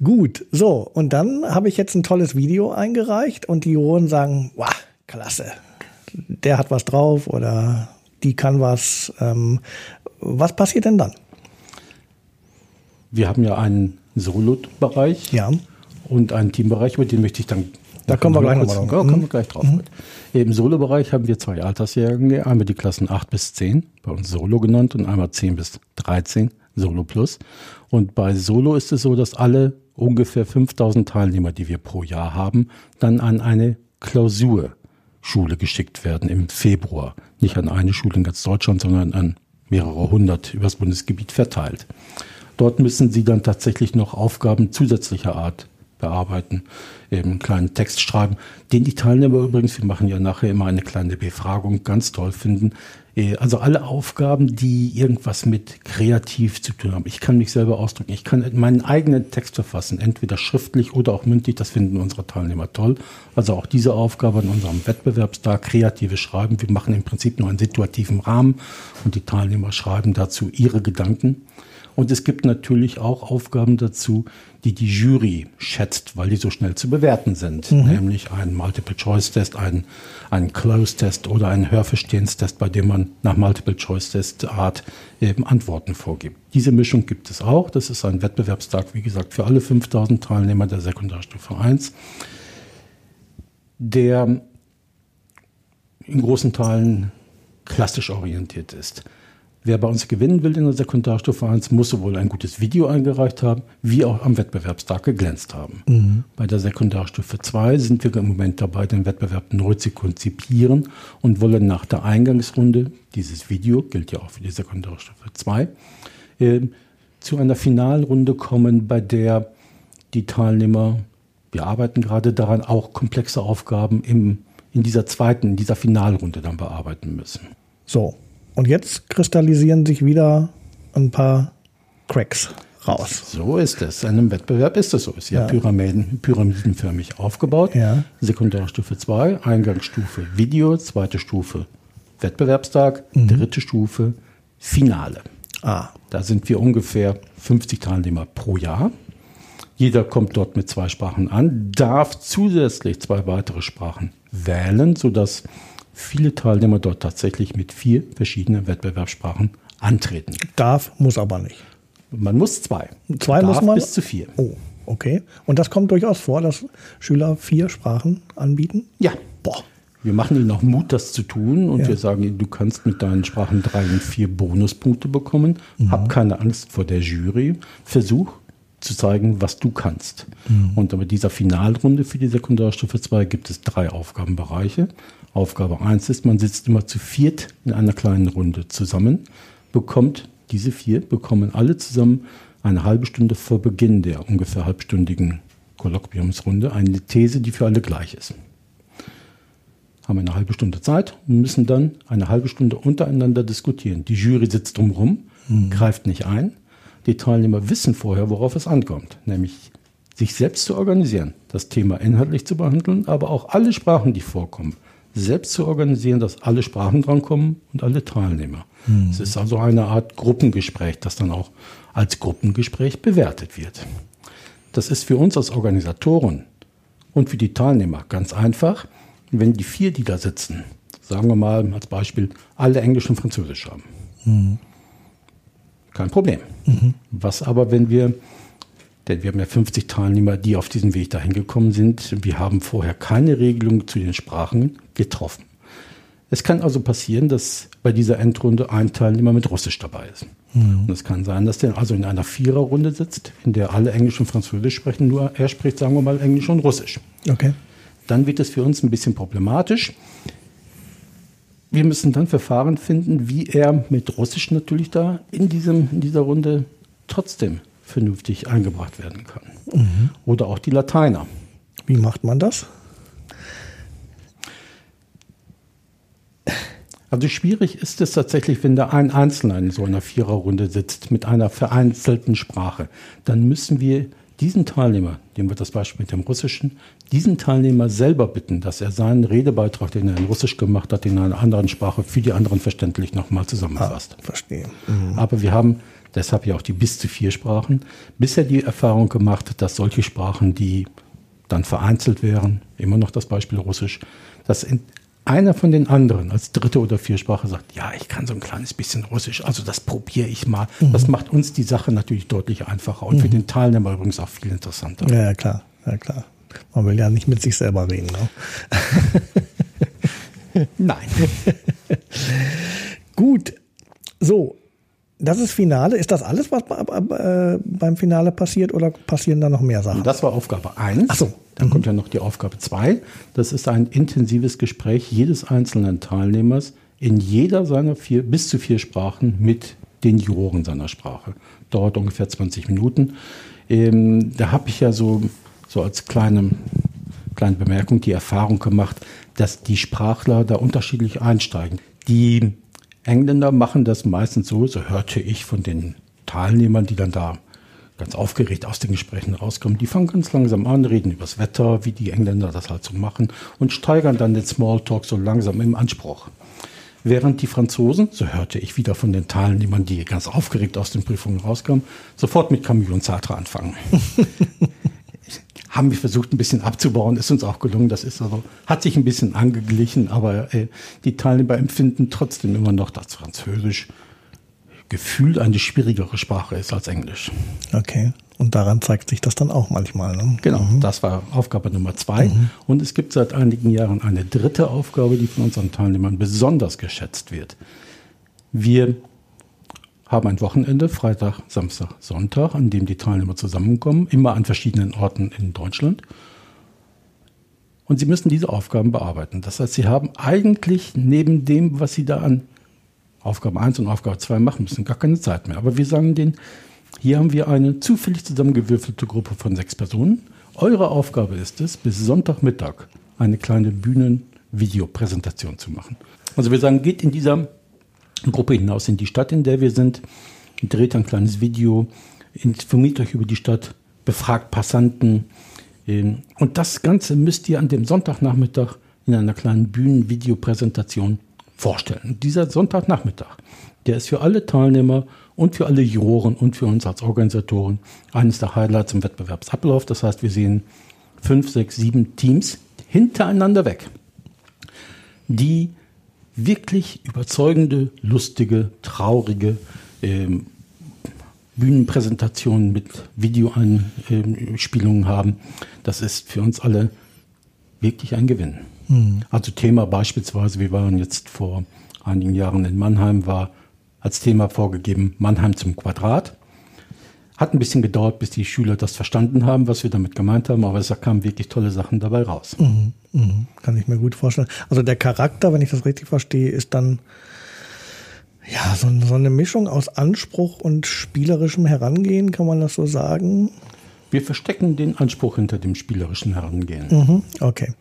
Gut, so, und dann habe ich jetzt ein tolles Video eingereicht und die Juroren sagen, wow, klasse, der hat was drauf oder die kann was. Ähm, was passiert denn dann? Wir haben ja einen Solo-Bereich ja. und einen Teambereich, über den möchte ich dann. Da kommen wir gleich drauf. Ja, kommen wir gleich drauf. Mhm. Im Solo-Bereich haben wir zwei Altersjahrgänge, einmal die Klassen 8 bis 10, bei uns Solo genannt, und einmal 10 bis 13, Solo Plus. Und bei Solo ist es so, dass alle ungefähr 5000 Teilnehmer, die wir pro Jahr haben, dann an eine Klausur Schule geschickt werden im Februar. Nicht an eine Schule in ganz Deutschland, sondern an mehrere hundert übers Bundesgebiet verteilt. Dort müssen sie dann tatsächlich noch Aufgaben zusätzlicher Art bearbeiten, eben einen kleinen Text schreiben, den die Teilnehmer übrigens, wir machen ja nachher immer eine kleine Befragung, ganz toll finden, äh, also alle Aufgaben, die irgendwas mit kreativ zu tun haben. Ich kann mich selber ausdrücken. Ich kann meinen eigenen Text verfassen, entweder schriftlich oder auch mündlich. Das finden unsere Teilnehmer toll. Also auch diese Aufgabe in unserem Wettbewerbstag, kreatives Schreiben. Wir machen im Prinzip nur einen situativen Rahmen und die Teilnehmer schreiben dazu ihre Gedanken. Und es gibt natürlich auch Aufgaben dazu, die die Jury schätzt, weil die so schnell zu bewerten sind. Mhm. Nämlich ein Multiple-Choice-Test, ein, ein Close-Test oder ein Hörverstehenstest, bei dem man nach Multiple-Choice-Test-Art eben Antworten vorgibt. Diese Mischung gibt es auch. Das ist ein Wettbewerbstag, wie gesagt, für alle 5000 Teilnehmer der Sekundarstufe 1, der in großen Teilen klassisch orientiert ist. Wer bei uns gewinnen will in der Sekundarstufe 1, muss sowohl ein gutes Video eingereicht haben, wie auch am Wettbewerbstag geglänzt haben. Mhm. Bei der Sekundarstufe 2 sind wir im Moment dabei, den Wettbewerb neu zu konzipieren und wollen nach der Eingangsrunde, dieses Video gilt ja auch für die Sekundarstufe 2, äh, zu einer Finalrunde kommen, bei der die Teilnehmer, wir arbeiten gerade daran, auch komplexe Aufgaben im, in dieser zweiten, in dieser Finalrunde dann bearbeiten müssen. So, und jetzt kristallisieren sich wieder ein paar Cracks raus. So ist es. In einem Wettbewerb ist es so. Ist ja, ja. Pyramiden, pyramidenförmig aufgebaut. Ja. Sekundarstufe 2, Eingangsstufe Video, zweite Stufe Wettbewerbstag, mhm. dritte Stufe Finale. Ah. Da sind wir ungefähr 50 Teilnehmer pro Jahr. Jeder kommt dort mit zwei Sprachen an, darf zusätzlich zwei weitere Sprachen wählen, sodass viele Teilnehmer dort tatsächlich mit vier verschiedenen Wettbewerbssprachen antreten. Darf, muss aber nicht. Man muss zwei. Zwei Darf muss man? Bis zu vier. Oh, okay. Und das kommt durchaus vor, dass Schüler vier Sprachen anbieten? Ja. Boah. Wir machen ihnen auch Mut, das zu tun und ja. wir sagen, du kannst mit deinen Sprachen drei und vier Bonuspunkte bekommen. Mhm. Hab keine Angst vor der Jury. Versuch zu zeigen, was du kannst. Mhm. Und mit dieser Finalrunde für die Sekundarstufe 2 gibt es drei Aufgabenbereiche. Aufgabe 1 ist, man sitzt immer zu viert in einer kleinen Runde zusammen, bekommt diese vier, bekommen alle zusammen eine halbe Stunde vor Beginn der ungefähr halbstündigen Kolloquiumsrunde eine These, die für alle gleich ist. Haben eine halbe Stunde Zeit und müssen dann eine halbe Stunde untereinander diskutieren. Die Jury sitzt drumherum, mhm. greift nicht ein. Die Teilnehmer wissen vorher, worauf es ankommt, nämlich sich selbst zu organisieren, das Thema inhaltlich zu behandeln, aber auch alle Sprachen, die vorkommen, selbst zu organisieren, dass alle Sprachen drankommen und alle Teilnehmer. Mhm. Es ist also eine Art Gruppengespräch, das dann auch als Gruppengespräch bewertet wird. Das ist für uns als Organisatoren und für die Teilnehmer ganz einfach, wenn die vier, die da sitzen, sagen wir mal als Beispiel, alle Englisch und Französisch haben. Mhm. Kein Problem. Mhm. Was aber, wenn wir, denn wir haben ja 50 Teilnehmer, die auf diesem Weg dahin gekommen sind, wir haben vorher keine Regelung zu den Sprachen getroffen. Es kann also passieren, dass bei dieser Endrunde ein Teilnehmer mit Russisch dabei ist. Mhm. Und es kann sein, dass der also in einer Viererrunde sitzt, in der alle Englisch und Französisch sprechen, nur er spricht, sagen wir mal, Englisch und Russisch. Okay. Dann wird es für uns ein bisschen problematisch. Wir müssen dann Verfahren finden, wie er mit Russisch natürlich da in, diesem, in dieser Runde trotzdem vernünftig eingebracht werden kann. Mhm. Oder auch die Lateiner. Wie macht man das? Also schwierig ist es tatsächlich, wenn da ein Einzelner in so einer Viererrunde sitzt mit einer vereinzelten Sprache. Dann müssen wir diesen Teilnehmer, nehmen wir das Beispiel mit dem Russischen, diesen Teilnehmer selber bitten, dass er seinen Redebeitrag, den er in Russisch gemacht hat, in einer anderen Sprache für die anderen verständlich nochmal zusammenfasst. Ah, verstehe. Mhm. Aber wir haben deshalb ja auch die bis zu vier Sprachen bisher die Erfahrung gemacht, dass solche Sprachen, die dann vereinzelt wären, immer noch das Beispiel Russisch, dass in einer von den anderen als dritte oder Viersprache sagt, ja, ich kann so ein kleines bisschen Russisch, also das probiere ich mal. Mhm. Das macht uns die Sache natürlich deutlich einfacher und mhm. für den Teilnehmer übrigens auch viel interessanter. Ja, ja, klar, ja klar. Man will ja nicht mit sich selber reden. Ne? Nein. Gut. So, das ist Finale. Ist das alles, was äh, beim Finale passiert oder passieren da noch mehr Sachen? Das war Aufgabe 1. Ach so. Dann mhm. kommt ja noch die Aufgabe 2. Das ist ein intensives Gespräch jedes einzelnen Teilnehmers in jeder seiner vier, bis zu vier Sprachen mit den Juroren seiner Sprache. Dauert ungefähr 20 Minuten. Ähm, da habe ich ja so, so als kleine, kleine Bemerkung die Erfahrung gemacht, dass die Sprachler da unterschiedlich einsteigen. Die Engländer machen das meistens so, so hörte ich von den Teilnehmern, die dann da ganz aufgeregt aus den Gesprächen rauskommen. Die fangen ganz langsam an, reden übers Wetter, wie die Engländer das halt so machen und steigern dann den Smalltalk so langsam im Anspruch. Während die Franzosen, so hörte ich wieder von den Teilnehmern, die ganz aufgeregt aus den Prüfungen rauskamen, sofort mit Camus und Sartre anfangen. haben wir versucht, ein bisschen abzubauen, ist uns auch gelungen. Das ist also, hat sich ein bisschen angeglichen, aber äh, die Teilnehmer empfinden trotzdem immer noch, dass Französisch gefühlt eine schwierigere Sprache ist als Englisch. Okay. Und daran zeigt sich das dann auch manchmal. Ne? Genau, mhm. das war Aufgabe Nummer zwei. Mhm. Und es gibt seit einigen Jahren eine dritte Aufgabe, die von unseren Teilnehmern besonders geschätzt wird. Wir haben ein Wochenende, Freitag, Samstag, Sonntag, an dem die Teilnehmer zusammenkommen, immer an verschiedenen Orten in Deutschland. Und sie müssen diese Aufgaben bearbeiten. Das heißt, sie haben eigentlich neben dem, was sie da an Aufgabe 1 und Aufgabe 2 machen müssen, gar keine Zeit mehr. Aber wir sagen denen, hier haben wir eine zufällig zusammengewürfelte Gruppe von sechs Personen. Eure Aufgabe ist es, bis Sonntagmittag eine kleine Bühnenvideopräsentation zu machen. Also wir sagen, geht in dieser Gruppe hinaus in die Stadt, in der wir sind, dreht ein kleines Video, informiert euch über die Stadt, befragt Passanten. Ähm, und das Ganze müsst ihr an dem Sonntagnachmittag in einer kleinen Bühnenvideopräsentation vorstellen. Dieser Sonntagnachmittag, der ist für alle Teilnehmer und für alle Juroren und für uns als Organisatoren eines der Highlights im Wettbewerbsablauf. Das heißt, wir sehen fünf, sechs, sieben Teams hintereinander weg, die wirklich überzeugende, lustige, traurige ähm, Bühnenpräsentationen mit Videoeinspielungen haben. Das ist für uns alle wirklich ein Gewinn. Mhm. Also Thema beispielsweise, wir waren jetzt vor einigen Jahren in Mannheim, war als Thema vorgegeben Mannheim zum Quadrat. Hat ein bisschen gedauert, bis die Schüler das verstanden haben, was wir damit gemeint haben, aber es kamen wirklich tolle Sachen dabei raus. Mhm, mhm, kann ich mir gut vorstellen. Also der Charakter, wenn ich das richtig verstehe, ist dann ja so, so eine Mischung aus Anspruch und spielerischem Herangehen, kann man das so sagen? Wir verstecken den Anspruch hinter dem spielerischen Herangehen. Mhm, okay.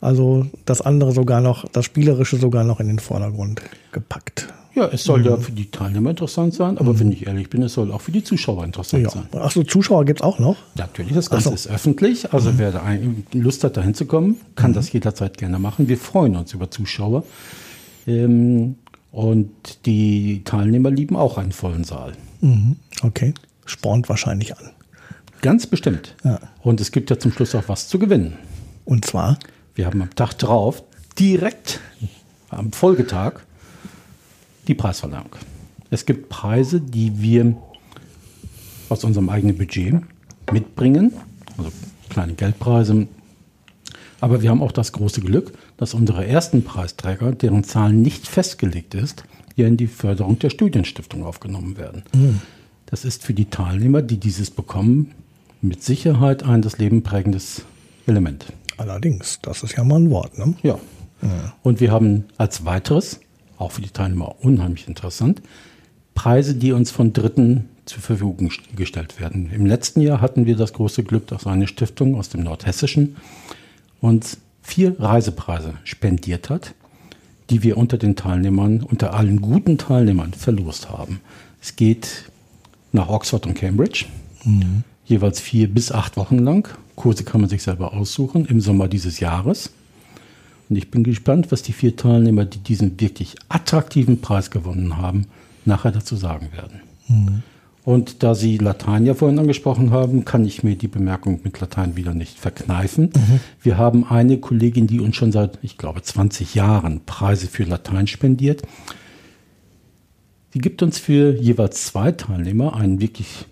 Also das andere sogar noch, das Spielerische sogar noch in den Vordergrund gepackt. Ja, es soll mhm. ja für die Teilnehmer interessant sein, aber mhm. wenn ich ehrlich bin, es soll auch für die Zuschauer interessant ja. sein. Achso, Zuschauer gibt es auch noch? Natürlich, das Ganze so. ist öffentlich. Also mhm. wer da Lust hat, da hinzukommen, kann mhm. das jederzeit gerne machen. Wir freuen uns über Zuschauer. Ähm, und die Teilnehmer lieben auch einen vollen Saal. Mhm. Okay, spornt wahrscheinlich an. Ganz bestimmt. Ja. Und es gibt ja zum Schluss auch was zu gewinnen. Und zwar? Wir haben am Tag drauf, direkt am Folgetag, die Preisverleihung. Es gibt Preise, die wir aus unserem eigenen Budget mitbringen, also kleine Geldpreise. Aber wir haben auch das große Glück, dass unsere ersten Preisträger, deren Zahl nicht festgelegt ist, hier in die Förderung der Studienstiftung aufgenommen werden. Mhm. Das ist für die Teilnehmer, die dieses bekommen, mit Sicherheit ein das Leben prägendes Element. Allerdings, das ist ja mal ein Wort. Ne? Ja. ja. Und wir haben als weiteres auch für die Teilnehmer unheimlich interessant, Preise, die uns von Dritten zur Verfügung gestellt werden. Im letzten Jahr hatten wir das große Glück, dass eine Stiftung aus dem Nordhessischen uns vier Reisepreise spendiert hat, die wir unter den Teilnehmern, unter allen guten Teilnehmern verlost haben. Es geht nach Oxford und Cambridge, mhm. jeweils vier bis acht Wochen lang. Kurse kann man sich selber aussuchen im Sommer dieses Jahres. Und ich bin gespannt, was die vier Teilnehmer, die diesen wirklich attraktiven Preis gewonnen haben, nachher dazu sagen werden. Mhm. Und da Sie Latein ja vorhin angesprochen haben, kann ich mir die Bemerkung mit Latein wieder nicht verkneifen. Mhm. Wir haben eine Kollegin, die uns schon seit, ich glaube, 20 Jahren Preise für Latein spendiert. Die gibt uns für jeweils zwei Teilnehmer einen wirklich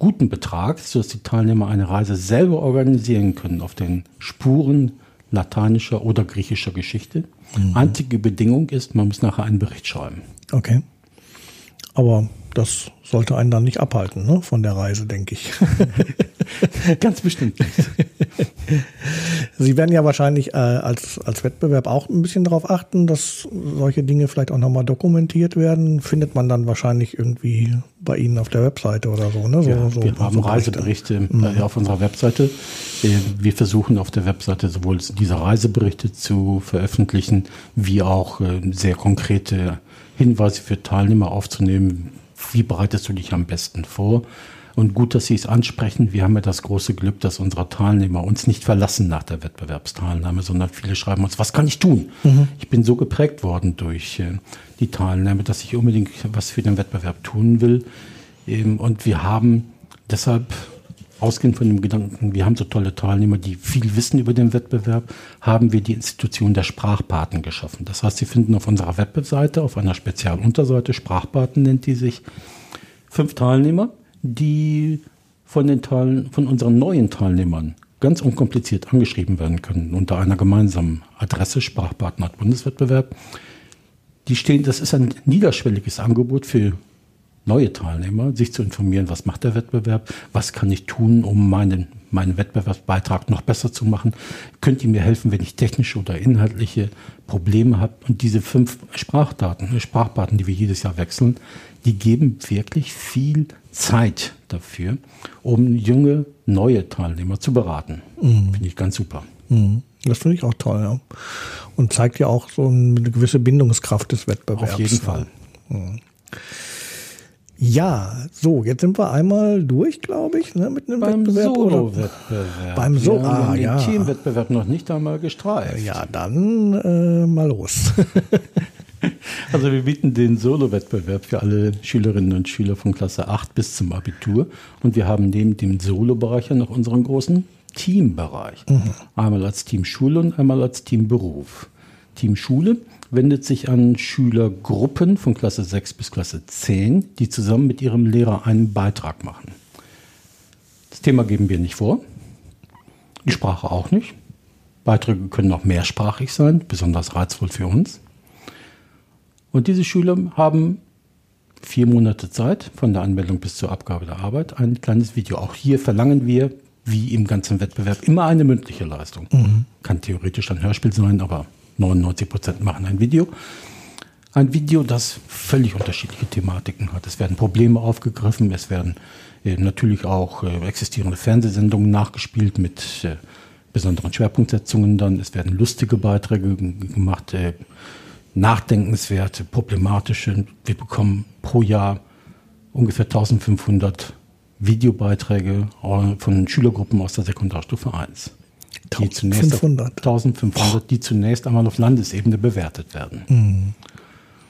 guten Betrag, sodass die Teilnehmer eine Reise selber organisieren können auf den Spuren lateinischer oder griechischer Geschichte. Mhm. Einzige Bedingung ist, man muss nachher einen Bericht schreiben. Okay. Aber das sollte einen dann nicht abhalten ne, von der Reise, denke ich. Ganz bestimmt nicht. Sie werden ja wahrscheinlich äh, als, als Wettbewerb auch ein bisschen darauf achten, dass solche Dinge vielleicht auch nochmal dokumentiert werden. Findet man dann wahrscheinlich irgendwie bei Ihnen auf der Webseite oder so. Ne? so, ja, so wir haben so Reiseberichte mhm. Äh, auf unserer Webseite. Äh, wir versuchen auf der Webseite sowohl diese Reiseberichte zu veröffentlichen, wie auch äh, sehr konkrete Hinweise für Teilnehmer aufzunehmen. Wie bereitest du dich am besten vor? Und gut, dass Sie es ansprechen. Wir haben ja das große Glück, dass unsere Teilnehmer uns nicht verlassen nach der Wettbewerbsteilnahme, sondern viele schreiben uns, was kann ich tun? Mhm. Ich bin so geprägt worden durch äh, die Teilnahme, dass ich unbedingt was für den Wettbewerb tun will. Ähm, und wir haben deshalb ausgehend von dem Gedanken, wir haben so tolle Teilnehmer, die viel wissen über den Wettbewerb, haben wir die Institution der Sprachpaten geschaffen. Das heißt, Sie finden auf unserer Webseite, auf einer Spezialunterseite, Sprachpaten nennt die sich, fünf Teilnehmer, die von, den Teilen, von unseren neuen Teilnehmern ganz unkompliziert angeschrieben werden können unter einer gemeinsamen Adresse Sprachpartner Bundeswettbewerb. Die stehen, das ist ein niederschwelliges Angebot für neue Teilnehmer, sich zu informieren, was macht der Wettbewerb, was kann ich tun, um meinen, meinen Wettbewerbsbeitrag noch besser zu machen. Könnt ihr mir helfen, wenn ich technische oder inhaltliche Probleme habe? Und diese fünf Sprachdaten, Sprachdaten, die wir jedes Jahr wechseln, die geben wirklich viel Zeit dafür, um junge, neue Teilnehmer zu beraten. Mhm. Finde ich ganz super. Mhm. Das finde ich auch toll, ja. Und zeigt ja auch so eine gewisse Bindungskraft des Wettbewerbs. Auf jeden Fall. Mhm. Ja, so, jetzt sind wir einmal durch, glaube ich, ne, mit einem Beim Wettbewerb. Solo-Wettbewerb. Beim Solo, ah, den ja. Teamwettbewerb noch nicht einmal gestreift. Ja, dann äh, mal los. Also wir bieten den Solo-Wettbewerb für alle Schülerinnen und Schüler von Klasse 8 bis zum Abitur. Und wir haben neben dem Solo-Bereich ja noch unseren großen Teambereich. Mhm. Einmal als Team Schule und einmal als Team Beruf. Team Schule wendet sich an Schülergruppen von Klasse 6 bis Klasse 10, die zusammen mit ihrem Lehrer einen Beitrag machen. Das Thema geben wir nicht vor, die Sprache auch nicht. Beiträge können auch mehrsprachig sein, besonders reizvoll für uns. Und diese Schüler haben vier Monate Zeit von der Anmeldung bis zur Abgabe der Arbeit ein kleines Video. Auch hier verlangen wir, wie im ganzen Wettbewerb, immer eine mündliche Leistung. Mhm. Kann theoretisch ein Hörspiel sein, aber 99 Prozent machen ein Video. Ein Video, das völlig unterschiedliche Thematiken hat. Es werden Probleme aufgegriffen, es werden äh, natürlich auch äh, existierende Fernsehsendungen nachgespielt mit äh, besonderen Schwerpunktsetzungen dann. Es werden lustige Beiträge gemacht, äh, nachdenkenswerte, problematische. Wir bekommen pro Jahr ungefähr 1500 Videobeiträge äh, von Schülergruppen aus der Sekundarstufe 1. Die 1500. 1500, die zunächst einmal auf Landesebene bewertet werden. Mhm.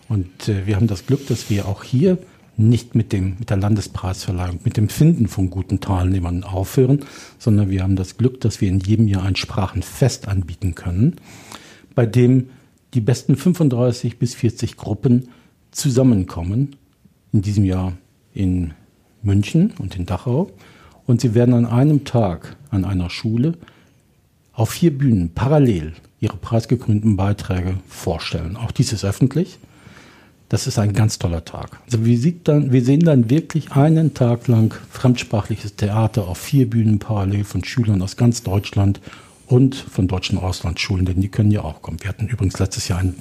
Und äh, wir haben das Glück, dass wir auch hier nicht mit, dem, mit der Landespreisverleihung, mit dem Finden von guten Teilnehmern aufhören, sondern wir haben das Glück, dass wir in jedem Jahr ein Sprachenfest anbieten können, bei dem die besten 35 bis 40 Gruppen zusammenkommen. In diesem Jahr in München und in Dachau. Und sie werden an einem Tag an einer Schule auf vier Bühnen parallel ihre preisgekrönten Beiträge vorstellen. Auch dies ist öffentlich. Das ist ein ganz toller Tag. Also wir, dann, wir sehen dann wirklich einen Tag lang fremdsprachliches Theater auf vier Bühnen parallel von Schülern aus ganz Deutschland und von deutschen Auslandsschulen, denn die können ja auch kommen. Wir hatten übrigens letztes Jahr ein,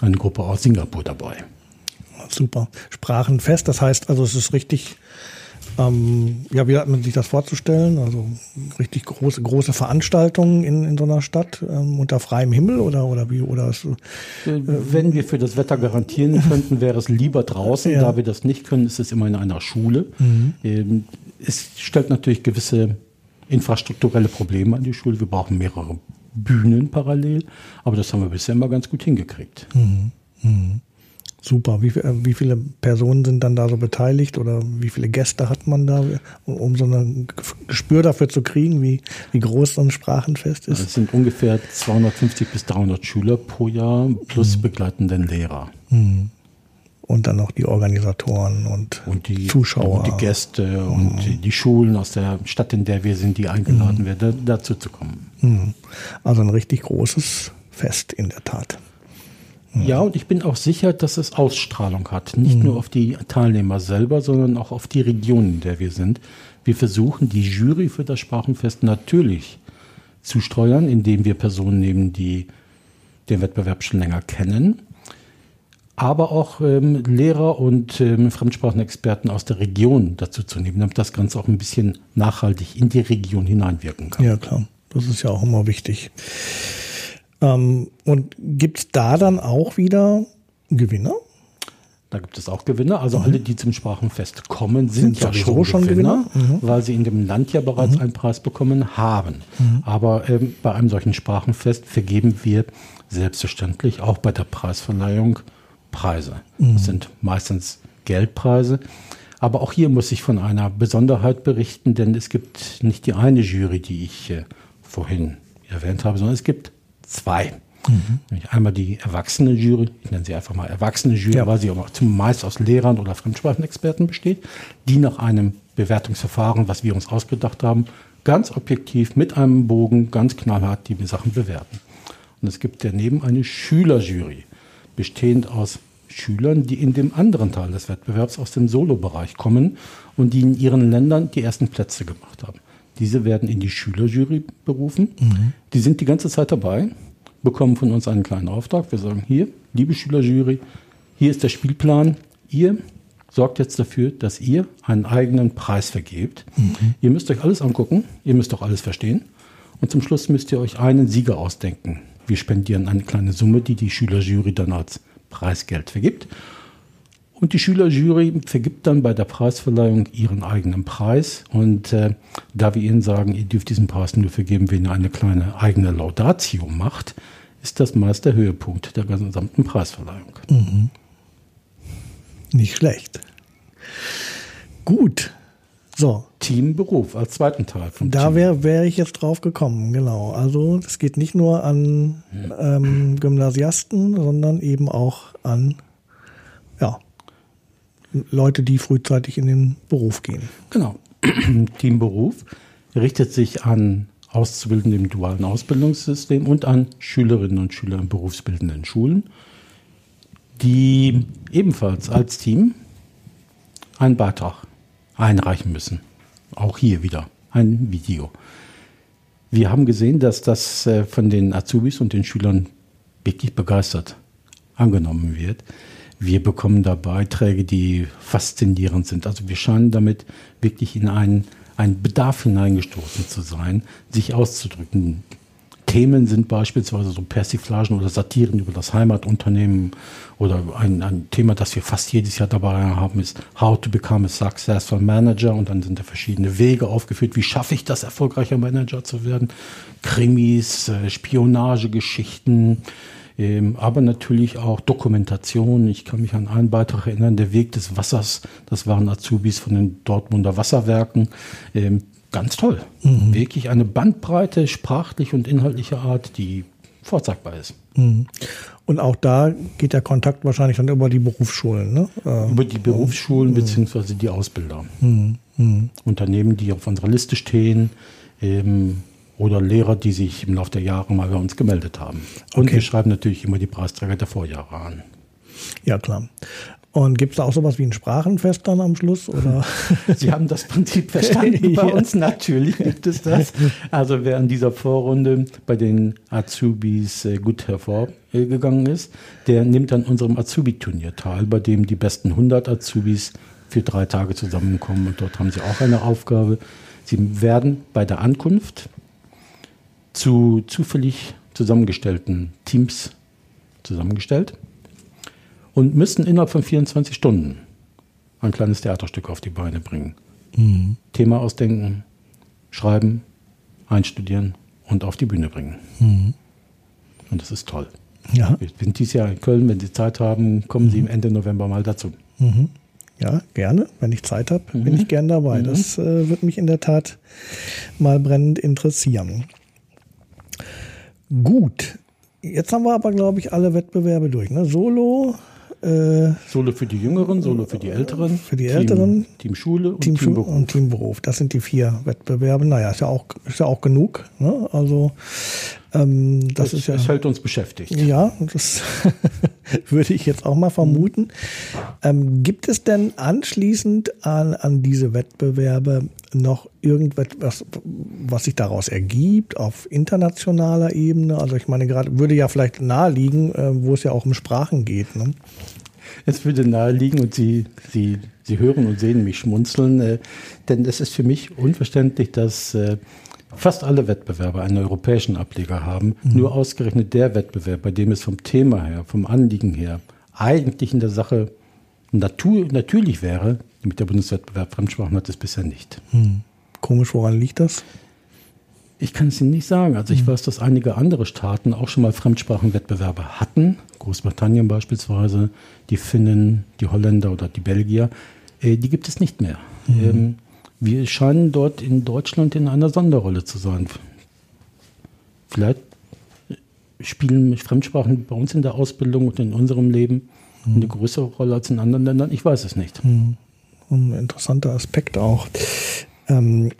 eine Gruppe aus Singapur dabei. Super. Sprachenfest, das heißt also, es ist richtig ähm, ja, wie hat man sich das vorzustellen? Also richtig große, große Veranstaltungen in, in so einer Stadt ähm, unter freiem Himmel oder, oder wie? Oder ist, äh, Wenn wir für das Wetter garantieren könnten, wäre es lieber draußen. Ja. Da wir das nicht können, ist es immer in einer Schule. Mhm. Ähm, es stellt natürlich gewisse infrastrukturelle Probleme an die Schule. Wir brauchen mehrere Bühnen parallel, aber das haben wir bisher immer ganz gut hingekriegt. Mhm. Mhm. Super. Wie, äh, wie, viele Personen sind dann da so beteiligt oder wie viele Gäste hat man da, um so ein Gespür dafür zu kriegen, wie, wie groß so ein Sprachenfest ist? Es sind ungefähr 250 bis 300 Schüler pro Jahr plus mhm. begleitenden Lehrer. Mhm. Und dann noch die Organisatoren und, und die Zuschauer. Und die Gäste mhm. und die, die, Schulen aus der Stadt, in der wir sind, die eingeladen mhm. werden, dazu zu kommen. Mhm. Also ein richtig großes Fest in der Tat. Ja, und ich bin auch sicher, dass es Ausstrahlung hat. Nicht mhm. nur auf die Teilnehmer selber, sondern auch auf die Region, in der wir sind. Wir versuchen, die Jury für das Sprachenfest natürlich zu steuern, indem wir Personen nehmen, die den Wettbewerb schon länger kennen, aber auch ähm, Lehrer und ähm, Fremdsprachenexperten aus der Region dazu zu nehmen, damit das Ganze auch ein bisschen nachhaltig in die Region hineinwirken kann. Ja, klar. Das ist ja auch immer wichtig. Ähm, und gibt es da dann auch wieder Gewinner? Da gibt es auch Gewinner. Also mhm. alle, die zum Sprachenfest kommen, sind, sind ja schon, schon Gewinner, Gewinner mhm. weil sie in dem Land ja bereits mhm. einen Preis bekommen haben. Mhm. Aber ähm, bei einem solchen Sprachenfest vergeben wir selbstverständlich auch bei der Preisverleihung Preise. Mhm. Das sind meistens Geldpreise. Aber auch hier muss ich von einer Besonderheit berichten, denn es gibt nicht die eine Jury, die ich äh, vorhin erwähnt habe, sondern es gibt zwei. Mhm. Einmal die erwachsene Jury, ich nenne sie einfach mal erwachsene Jury, ja. weil sie aber zumeist aus Lehrern oder Fremdsprachenexperten besteht, die nach einem Bewertungsverfahren, was wir uns ausgedacht haben, ganz objektiv mit einem Bogen ganz knallhart die Sachen bewerten. Und es gibt daneben eine Schülerjury, bestehend aus Schülern, die in dem anderen Teil des Wettbewerbs aus dem Solo-Bereich kommen und die in ihren Ländern die ersten Plätze gemacht haben. Diese werden in die Schülerjury berufen. Mhm. Die sind die ganze Zeit dabei, bekommen von uns einen kleinen Auftrag. Wir sagen hier, liebe Schülerjury, hier ist der Spielplan. Ihr sorgt jetzt dafür, dass ihr einen eigenen Preis vergebt. Mhm. Ihr müsst euch alles angucken, ihr müsst auch alles verstehen. Und zum Schluss müsst ihr euch einen Sieger ausdenken. Wir spendieren eine kleine Summe, die die Schülerjury dann als Preisgeld vergibt. Und die Schülerjury vergibt dann bei der Preisverleihung ihren eigenen Preis. Und äh, da wir ihnen sagen, ihr dürft diesen Preis nur vergeben, wenn ihr eine kleine eigene Laudatio macht, ist das meist der Höhepunkt der gesamten Preisverleihung. Mhm. Nicht schlecht. Gut. So. Teamberuf als zweiten Teil vom Da wäre wär ich jetzt drauf gekommen, genau. Also es geht nicht nur an ähm, Gymnasiasten, sondern eben auch an ja, Leute, die frühzeitig in den Beruf gehen. Genau. Teamberuf richtet sich an Auszubildende im dualen Ausbildungssystem und an Schülerinnen und Schüler in berufsbildenden Schulen, die ebenfalls als Team einen Beitrag einreichen müssen. Auch hier wieder ein Video. Wir haben gesehen, dass das äh, von den Azubis und den Schülern wirklich begeistert angenommen wird. Wir bekommen da Beiträge, die faszinierend sind. Also wir scheinen damit wirklich in einen, einen Bedarf hineingestoßen zu sein, sich auszudrücken. Themen sind beispielsweise so Persiflagen oder Satiren über das Heimatunternehmen oder ein, ein Thema, das wir fast jedes Jahr dabei haben, ist How to become a successful manager und dann sind da verschiedene Wege aufgeführt. Wie schaffe ich das, erfolgreicher Manager zu werden? Krimis, äh, Spionagegeschichten, ähm, aber natürlich auch Dokumentation. Ich kann mich an einen Beitrag erinnern, der Weg des Wassers, das waren Azubis von den Dortmunder Wasserwerken. Ähm, ganz toll. Mhm. Wirklich eine Bandbreite, sprachlich und inhaltlicher Art, die vorzeigbar ist. Mhm. Und auch da geht der Kontakt wahrscheinlich dann über die Berufsschulen, ne? Äh, über die Berufsschulen mhm. beziehungsweise die Ausbilder. Mhm. Unternehmen, die auf unserer Liste stehen, ähm, oder Lehrer, die sich im Laufe der Jahre mal bei uns gemeldet haben. Und okay. wir schreiben natürlich immer die Preisträger der Vorjahre an. Ja, klar. Und gibt es da auch sowas wie ein Sprachenfest dann am Schluss? Oder? Sie haben das Prinzip verstanden bei uns. Natürlich gibt es das. Also wer in dieser Vorrunde bei den Azubis äh, gut hervorgegangen ist, der nimmt an unserem Azubi-Turnier teil, bei dem die besten 100 Azubis für drei Tage zusammenkommen. Und dort haben sie auch eine Aufgabe. Sie werden bei der Ankunft zu zufällig zusammengestellten Teams zusammengestellt und müssten innerhalb von 24 Stunden ein kleines Theaterstück auf die Beine bringen. Mhm. Thema ausdenken, schreiben, einstudieren und auf die Bühne bringen. Mhm. Und das ist toll. Ja. Ich bin dieses Jahr in Köln. Wenn Sie Zeit haben, kommen mhm. Sie Ende November mal dazu. Mhm. Ja, gerne. Wenn ich Zeit habe, bin ich mhm. gern dabei. Mhm. Das äh, wird mich in der Tat mal brennend interessieren. Gut. Jetzt haben wir aber, glaube ich, alle Wettbewerbe durch. Ne? Solo, äh, Solo für die Jüngeren, Solo für die Älteren. Für die Älteren. Team Schule und Team, Team Beruf. Und Team Beruf. Das sind die vier Wettbewerbe. Naja, ist ja auch, ist ja auch genug. Ne? Also ähm, das, das ist ja. Das hält uns beschäftigt. Ja, das würde ich jetzt auch mal vermuten. Ähm, gibt es denn anschließend an, an diese Wettbewerbe noch irgendetwas, was sich daraus ergibt auf internationaler Ebene? Also ich meine, gerade würde ja vielleicht naheliegen, äh, wo es ja auch um Sprachen geht. Ne? Es würde naheliegen und Sie, Sie, Sie hören und sehen mich schmunzeln, äh, denn es ist für mich unverständlich, dass äh, fast alle Wettbewerbe einen europäischen Ableger haben. Mhm. Nur ausgerechnet der Wettbewerb, bei dem es vom Thema her, vom Anliegen her, eigentlich in der Sache natur, natürlich wäre, mit der Bundeswettbewerb Fremdsprachen hat es bisher nicht. Mhm. Komisch, woran liegt das? Ich kann es Ihnen nicht sagen. Also ich mhm. weiß, dass einige andere Staaten auch schon mal Fremdsprachenwettbewerbe hatten. Großbritannien beispielsweise, die Finnen, die Holländer oder die Belgier. Äh, die gibt es nicht mehr. Mhm. Ähm, wir scheinen dort in Deutschland in einer Sonderrolle zu sein. Vielleicht spielen Fremdsprachen bei uns in der Ausbildung und in unserem Leben mhm. eine größere Rolle als in anderen Ländern. Ich weiß es nicht. Mhm. Ein interessanter Aspekt auch. Ähm,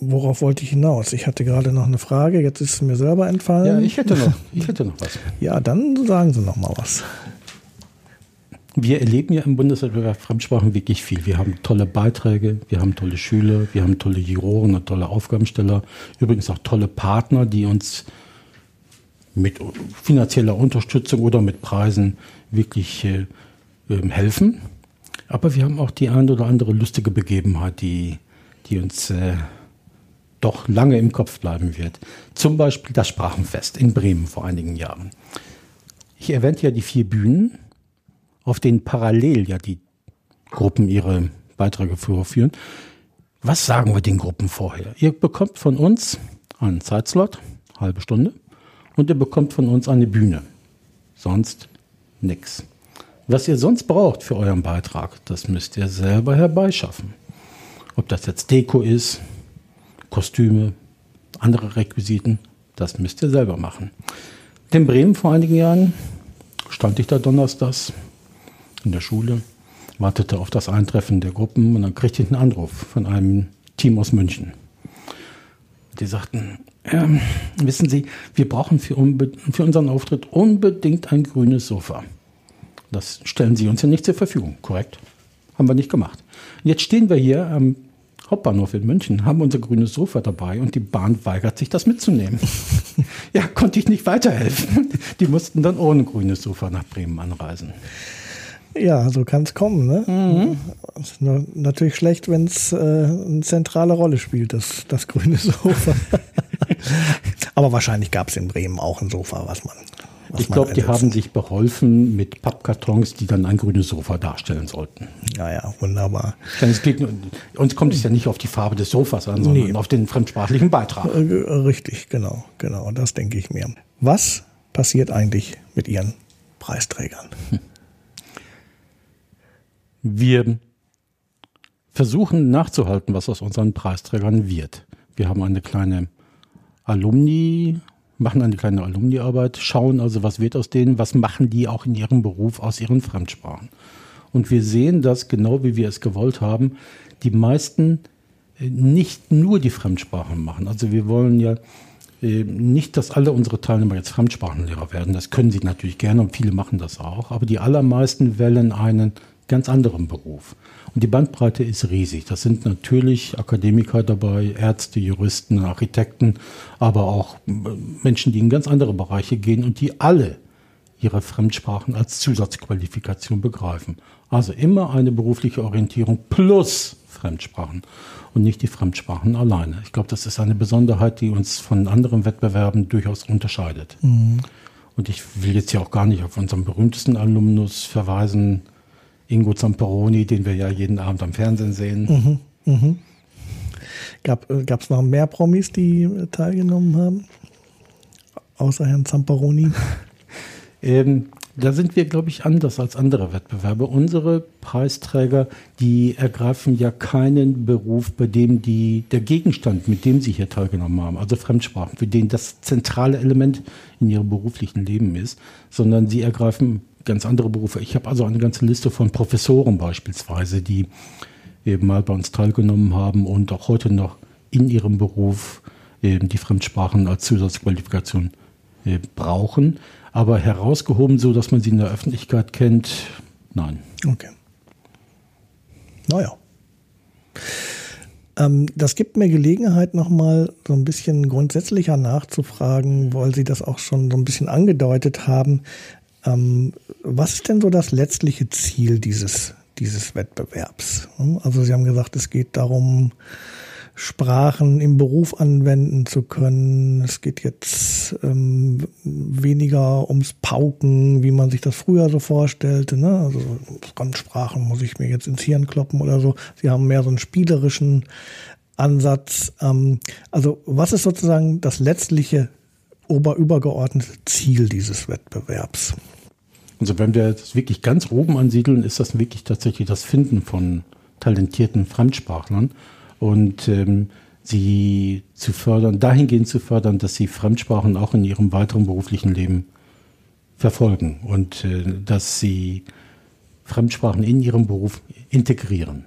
worauf wollte ich hinaus? Ich hatte gerade noch eine Frage, jetzt ist es mir selber entfallen. Ja, ich hätte noch, ich hätte noch was. Ja, dann sagen Sie noch mal was. Wir erleben ja im Bundeswettbewerb Fremdsprachen wirklich viel. Wir haben tolle Beiträge, wir haben tolle Schüler, wir haben tolle Juroren und tolle Aufgabensteller. Übrigens auch tolle Partner, die uns mit finanzieller Unterstützung oder mit Preisen wirklich äh, ähm, helfen. Aber wir haben auch die ein oder andere lustige Begebenheit, die, die uns äh, doch lange im Kopf bleiben wird. Zum Beispiel das Sprachenfest in Bremen vor einigen Jahren. Ich erwähnte ja die vier Bühnen auf denen parallel ja die Gruppen ihre Beiträge vorführen. Was sagen wir den Gruppen vorher? Ihr bekommt von uns einen Zeitslot, halbe Stunde, und ihr bekommt von uns eine Bühne. Sonst nichts. Was ihr sonst braucht für euren Beitrag, das müsst ihr selber herbeischaffen. Ob das jetzt Deko ist, Kostüme, andere Requisiten, das müsst ihr selber machen. In Bremen vor einigen Jahren stand ich da donnerstags in der Schule, wartete auf das Eintreffen der Gruppen und dann kriegte ich einen Anruf von einem Team aus München. Die sagten, ähm, wissen Sie, wir brauchen für, für unseren Auftritt unbedingt ein grünes Sofa. Das stellen Sie uns ja nicht zur Verfügung, korrekt? Haben wir nicht gemacht. Jetzt stehen wir hier am Hauptbahnhof in München, haben unser grünes Sofa dabei und die Bahn weigert sich, das mitzunehmen. ja, konnte ich nicht weiterhelfen. Die mussten dann ohne grünes Sofa nach Bremen anreisen. Ja, so kann es kommen. Ne? Mhm. Ist natürlich schlecht, wenn es äh, eine zentrale Rolle spielt, das, das grüne Sofa. Aber wahrscheinlich gab es in Bremen auch ein Sofa, was man. Was ich glaube, die haben sich beholfen mit Pappkartons, die dann ein grünes Sofa darstellen sollten. Ja, ja, wunderbar. Geht, uns kommt es ja nicht auf die Farbe des Sofas an, sondern nee. auf den fremdsprachlichen Beitrag. Äh, richtig, genau, genau, das denke ich mir. Was passiert eigentlich mit Ihren Preisträgern? Hm. Wir versuchen nachzuhalten, was aus unseren Preisträgern wird. Wir haben eine kleine Alumni, machen eine kleine Alumni-Arbeit, schauen also, was wird aus denen, was machen die auch in ihrem Beruf aus ihren Fremdsprachen. Und wir sehen, dass genau wie wir es gewollt haben, die meisten äh, nicht nur die Fremdsprachen machen. Also wir wollen ja äh, nicht, dass alle unsere Teilnehmer jetzt Fremdsprachenlehrer werden. Das können sie natürlich gerne und viele machen das auch. Aber die allermeisten wählen einen ganz anderem Beruf. Und die Bandbreite ist riesig. Das sind natürlich Akademiker dabei, Ärzte, Juristen, Architekten, aber auch äh, Menschen, die in ganz andere Bereiche gehen und die alle ihre Fremdsprachen als Zusatzqualifikation begreifen. Also immer eine berufliche Orientierung plus Fremdsprachen und nicht die Fremdsprachen alleine. Ich glaube, das ist eine Besonderheit, die uns von anderen Wettbewerben durchaus unterscheidet. Mhm. Und ich will jetzt ja auch gar nicht auf unseren berühmtesten Alumnus verweisen, Ingo Zamperoni, den wir ja jeden Abend am Fernsehen sehen. Mhm, mh. Gab es äh, noch mehr Promis, die teilgenommen haben? Außer Herrn Zamperoni? ähm, da sind wir, glaube ich, anders als andere Wettbewerbe. Unsere Preisträger, die ergreifen ja keinen Beruf, bei dem die, der Gegenstand, mit dem sie hier teilgenommen haben, also Fremdsprachen, für den das zentrale Element in ihrem beruflichen Leben ist, sondern sie ergreifen ganz andere Berufe. Ich habe also eine ganze Liste von Professoren beispielsweise, die eben mal bei uns teilgenommen haben und auch heute noch in ihrem Beruf eben die Fremdsprachen als Zusatzqualifikation äh, brauchen. Aber herausgehoben, so dass man sie in der Öffentlichkeit kennt, nein. Okay. Naja. Ähm, das gibt mir Gelegenheit, nochmal so ein bisschen grundsätzlicher nachzufragen, weil Sie das auch schon so ein bisschen angedeutet haben. Ähm, was ist denn so das letztliche Ziel dieses, dieses Wettbewerbs? Also Sie haben gesagt, es geht darum, Sprachen im Beruf anwenden zu können. Es geht jetzt ähm, weniger ums Pauken, wie man sich das früher so vorstellte. Ne? Also Fremdsprachen muss ich mir jetzt ins Hirn kloppen oder so. Sie haben mehr so einen spielerischen Ansatz. Ähm, also was ist sozusagen das letztliche oberübergeordnete Ziel dieses Wettbewerbs? Also wenn wir das wirklich ganz oben ansiedeln, ist das wirklich tatsächlich das Finden von talentierten Fremdsprachlern und ähm, sie zu fördern, dahingehend zu fördern, dass sie Fremdsprachen auch in ihrem weiteren beruflichen Leben verfolgen und äh, dass sie Fremdsprachen in ihrem Beruf integrieren.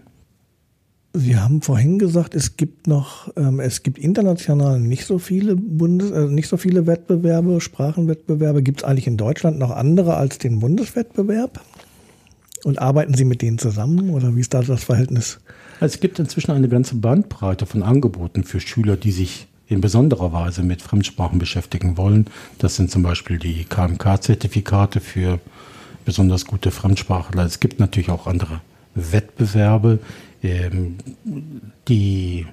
Sie haben vorhin gesagt, es gibt noch, ähm, es gibt international nicht so viele Bundes, äh, nicht so viele Wettbewerbe, Sprachenwettbewerbe. Gibt es eigentlich in Deutschland noch andere als den Bundeswettbewerb? Und arbeiten Sie mit denen zusammen oder wie ist da das Verhältnis? Also es gibt inzwischen eine ganze Bandbreite von Angeboten für Schüler, die sich in besonderer Weise mit Fremdsprachen beschäftigen wollen. Das sind zum Beispiel die KMK-Zertifikate für besonders gute Fremdsprachler. Es gibt natürlich auch andere Wettbewerbe ähm, die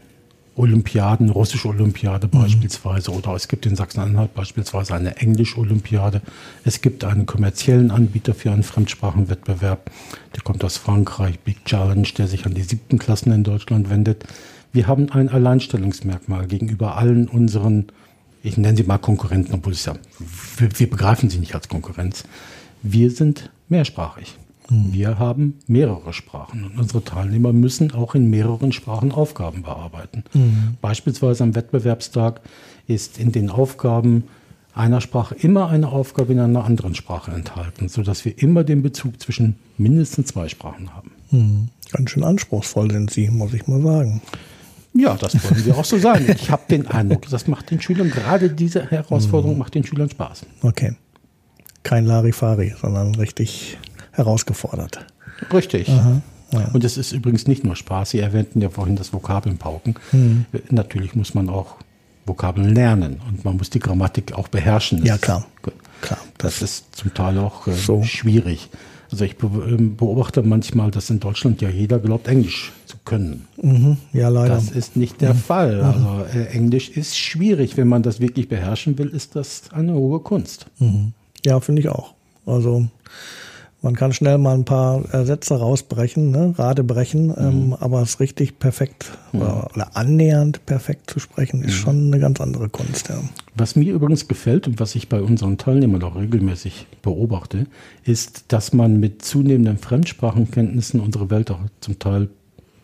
Olympiaden, russische Olympiade mhm. beispielsweise, oder es gibt in Sachsen-Anhalt beispielsweise eine Englisch-Olympiade. Es gibt einen kommerziellen Anbieter für einen Fremdsprachenwettbewerb, der kommt aus Frankreich, Big Challenge, der sich an die siebten Klassen in Deutschland wendet. Wir haben ein Alleinstellungsmerkmal gegenüber allen unseren, ich nenne sie mal Konkurrenten, obwohl es ja, wir, wir begreifen sie nicht als Konkurrenz. Wir sind mehrsprachig. Wir haben mehrere Sprachen und unsere Teilnehmer müssen auch in mehreren Sprachen Aufgaben bearbeiten. Mhm. Beispielsweise am Wettbewerbstag ist in den Aufgaben einer Sprache immer eine Aufgabe in einer anderen Sprache enthalten, sodass wir immer den Bezug zwischen mindestens zwei Sprachen haben. Mhm. Ganz schön anspruchsvoll sind Sie, muss ich mal sagen. Ja, das wollen wir auch so sagen. Ich habe den Eindruck, das macht den Schülern, gerade diese Herausforderung mhm. macht den Schülern Spaß. Okay. Kein Larifari, sondern richtig herausgefordert. Richtig. Aha, Ja. Und es ist übrigens nicht nur Spaß. Sie erwähnten ja vorhin das Vokabelnpauken. Mhm. Natürlich muss man auch Vokabeln lernen und man muss die Grammatik auch beherrschen. Ja, klar. klar das, das ist zum Teil auch äh, so. schwierig. Also ich ähm, beobachte manchmal, dass in Deutschland ja jeder glaubt, Englisch zu können. Mhm. Ja, leider. Das ist nicht der mhm. Fall. Mhm. Also äh, Englisch ist schwierig. Wenn man das wirklich beherrschen will, ist das eine hohe Kunst. Mhm. Ja, finde ich auch. Also man kann schnell mal ein paar Sätze rausbrechen, ne? Rade brechen, mhm. ähm, aber es richtig perfekt mhm. oder, oder, annähernd perfekt zu sprechen, ist mhm. schon eine ganz andere Kunst. Ja. Was mir übrigens gefällt und was ich bei unseren Teilnehmern auch regelmäßig beobachte, ist, dass man mit zunehmenden Fremdsprachenkenntnissen unsere Welt auch zum Teil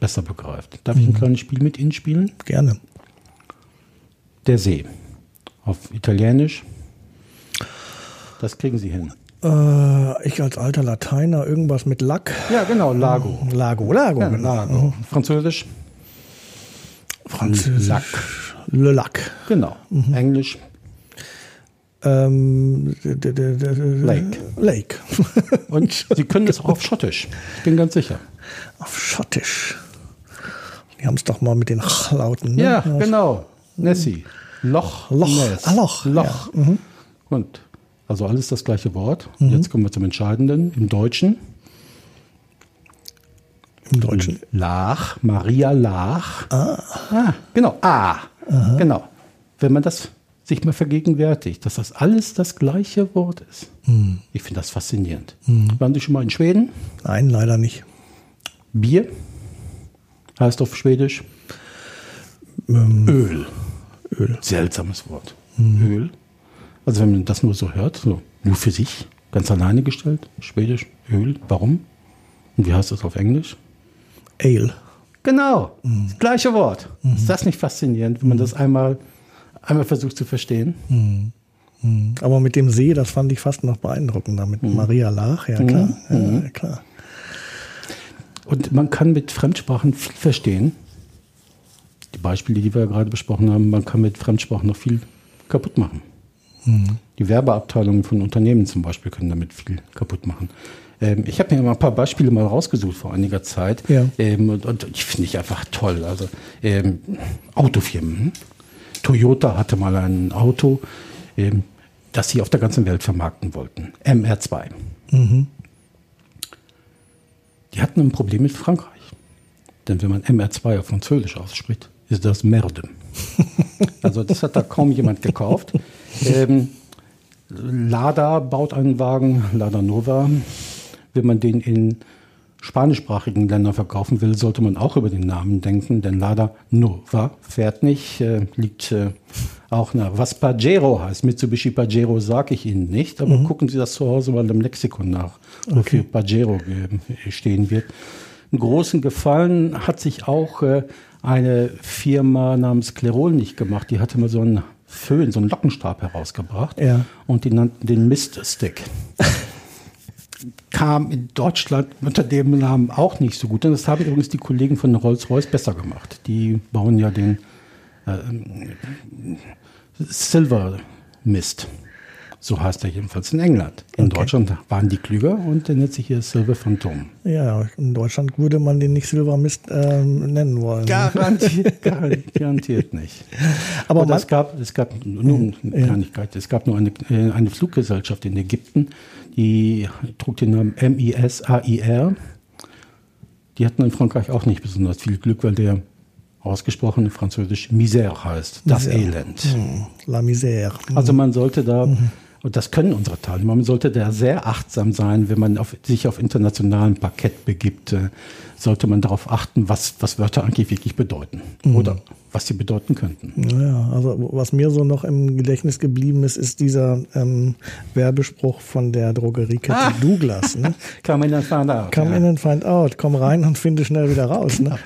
besser begreift. Darf ich ein mhm. kleines Spiel mit Ihnen spielen? Gerne. Der See. Auf Italienisch. Das kriegen Sie hin. Äh, ich als alter Lateiner, irgendwas mit Lack. Ja, genau, Lago. Lago, Lago. Ja, genau. Lago. Mhm. Französisch? Französisch. Lack. Le Lac. Genau. Mhm. Englisch? Ähm, Lake. Lake. Und Sie können es auch auf Schottisch. Ich bin ganz sicher. Auf Schottisch. Die haben es doch mal mit den Ch-Lauten. Ne? Ja, genau. Nessie. Loch. Loch. Ah, Loch. Loch. Ja. Mhm. Und also alles das gleiche Wort. Mhm. Jetzt kommen wir zum Entscheidenden. Im Deutschen. Im Deutschen. Lach, Maria Lach. Ah. ah genau, A. Aha. Genau. Wenn man das sich mal vergegenwärtigt, dass das alles das gleiche Wort ist. Mhm. Ich finde das faszinierend. Mhm. Waren Sie schon mal in Schweden? Nein, leider nicht. Bier heißt auf Schwedisch ähm, Öl. Öl. Seltsames Wort. Mhm. Öl. Also wenn man das nur so hört, so nur für sich, ganz alleine gestellt, Schwedisch, Öl, warum? Und wie heißt das auf Englisch? Ale. Genau, mhm. das gleiche Wort. Mhm. Ist das nicht faszinierend, wenn man das einmal, einmal versucht zu verstehen? Mhm. Aber mit dem See, das fand ich fast noch beeindruckender. Mit mhm. Maria Lach, ja klar. Mhm. Ja, klar. Und man kann mit Fremdsprachen viel verstehen. Die Beispiele, die wir ja gerade besprochen haben, man kann mit Fremdsprachen noch viel kaputt machen. Die Werbeabteilungen von Unternehmen zum Beispiel können damit viel kaputt machen. Ähm, ich habe mir mal ein paar Beispiele mal rausgesucht vor einiger Zeit. Ja. Ähm, und, und ich finde ich einfach toll. Also ähm, Autofirmen. Toyota hatte mal ein Auto, ähm, das sie auf der ganzen Welt vermarkten wollten. MR2. Mhm. Die hatten ein Problem mit Frankreich. Denn wenn man MR2 auf Französisch ausspricht, ist das Merde. also das hat da kaum jemand gekauft. Ähm, Lada baut einen Wagen, Lada Nova. Wenn man den in spanischsprachigen Ländern verkaufen will, sollte man auch über den Namen denken, denn Lada Nova fährt nicht, äh, liegt äh, auch nach. Was Pajero heißt, Mitsubishi Pajero sage ich Ihnen nicht, aber mhm. gucken Sie das zu Hause mal im Lexikon nach, wofür okay. Pajero stehen wird. Einen großen Gefallen hat sich auch äh, eine Firma namens Klerol nicht gemacht. Die hatte mal so einen Föhn, so einen Lockenstab herausgebracht ja. und die nannten den Mist-Stick. Kam in Deutschland unter dem Namen auch nicht so gut. Und das haben übrigens die Kollegen von Rolls-Royce besser gemacht. Die bauen ja den äh, Silver Mist. So heißt er jedenfalls in England. In okay. Deutschland waren die klüger und der nennt sich hier Silver Phantom. Ja, in Deutschland würde man den nicht Silver Mist äh, nennen wollen. Garantiert, garantiert nicht. Aber es gab, es gab nur eine ja. Kleinigkeit. Es gab nur eine, äh, eine Fluggesellschaft in Ägypten, die trug den Namen MIS-AIR. Die hatten in Frankreich auch nicht besonders viel Glück, weil der ausgesprochen französisch Misère heißt, das Misère. Elend. Hm, la Misère. Also man sollte da mhm und das können unsere Teilnehmer. Man sollte da sehr achtsam sein, wenn man auf, sich auf internationalem Parkett begibt. Äh, sollte man darauf achten, was, was Wörter eigentlich wirklich bedeuten mhm. oder was sie bedeuten könnten. Ja, also was mir so noch im Gedächtnis geblieben ist, ist dieser ähm, Werbespruch von der Drogeriekette ah. Douglas. Ne? Come in and find out. Come ja. in and find out. Komm rein und finde schnell wieder raus. Ne?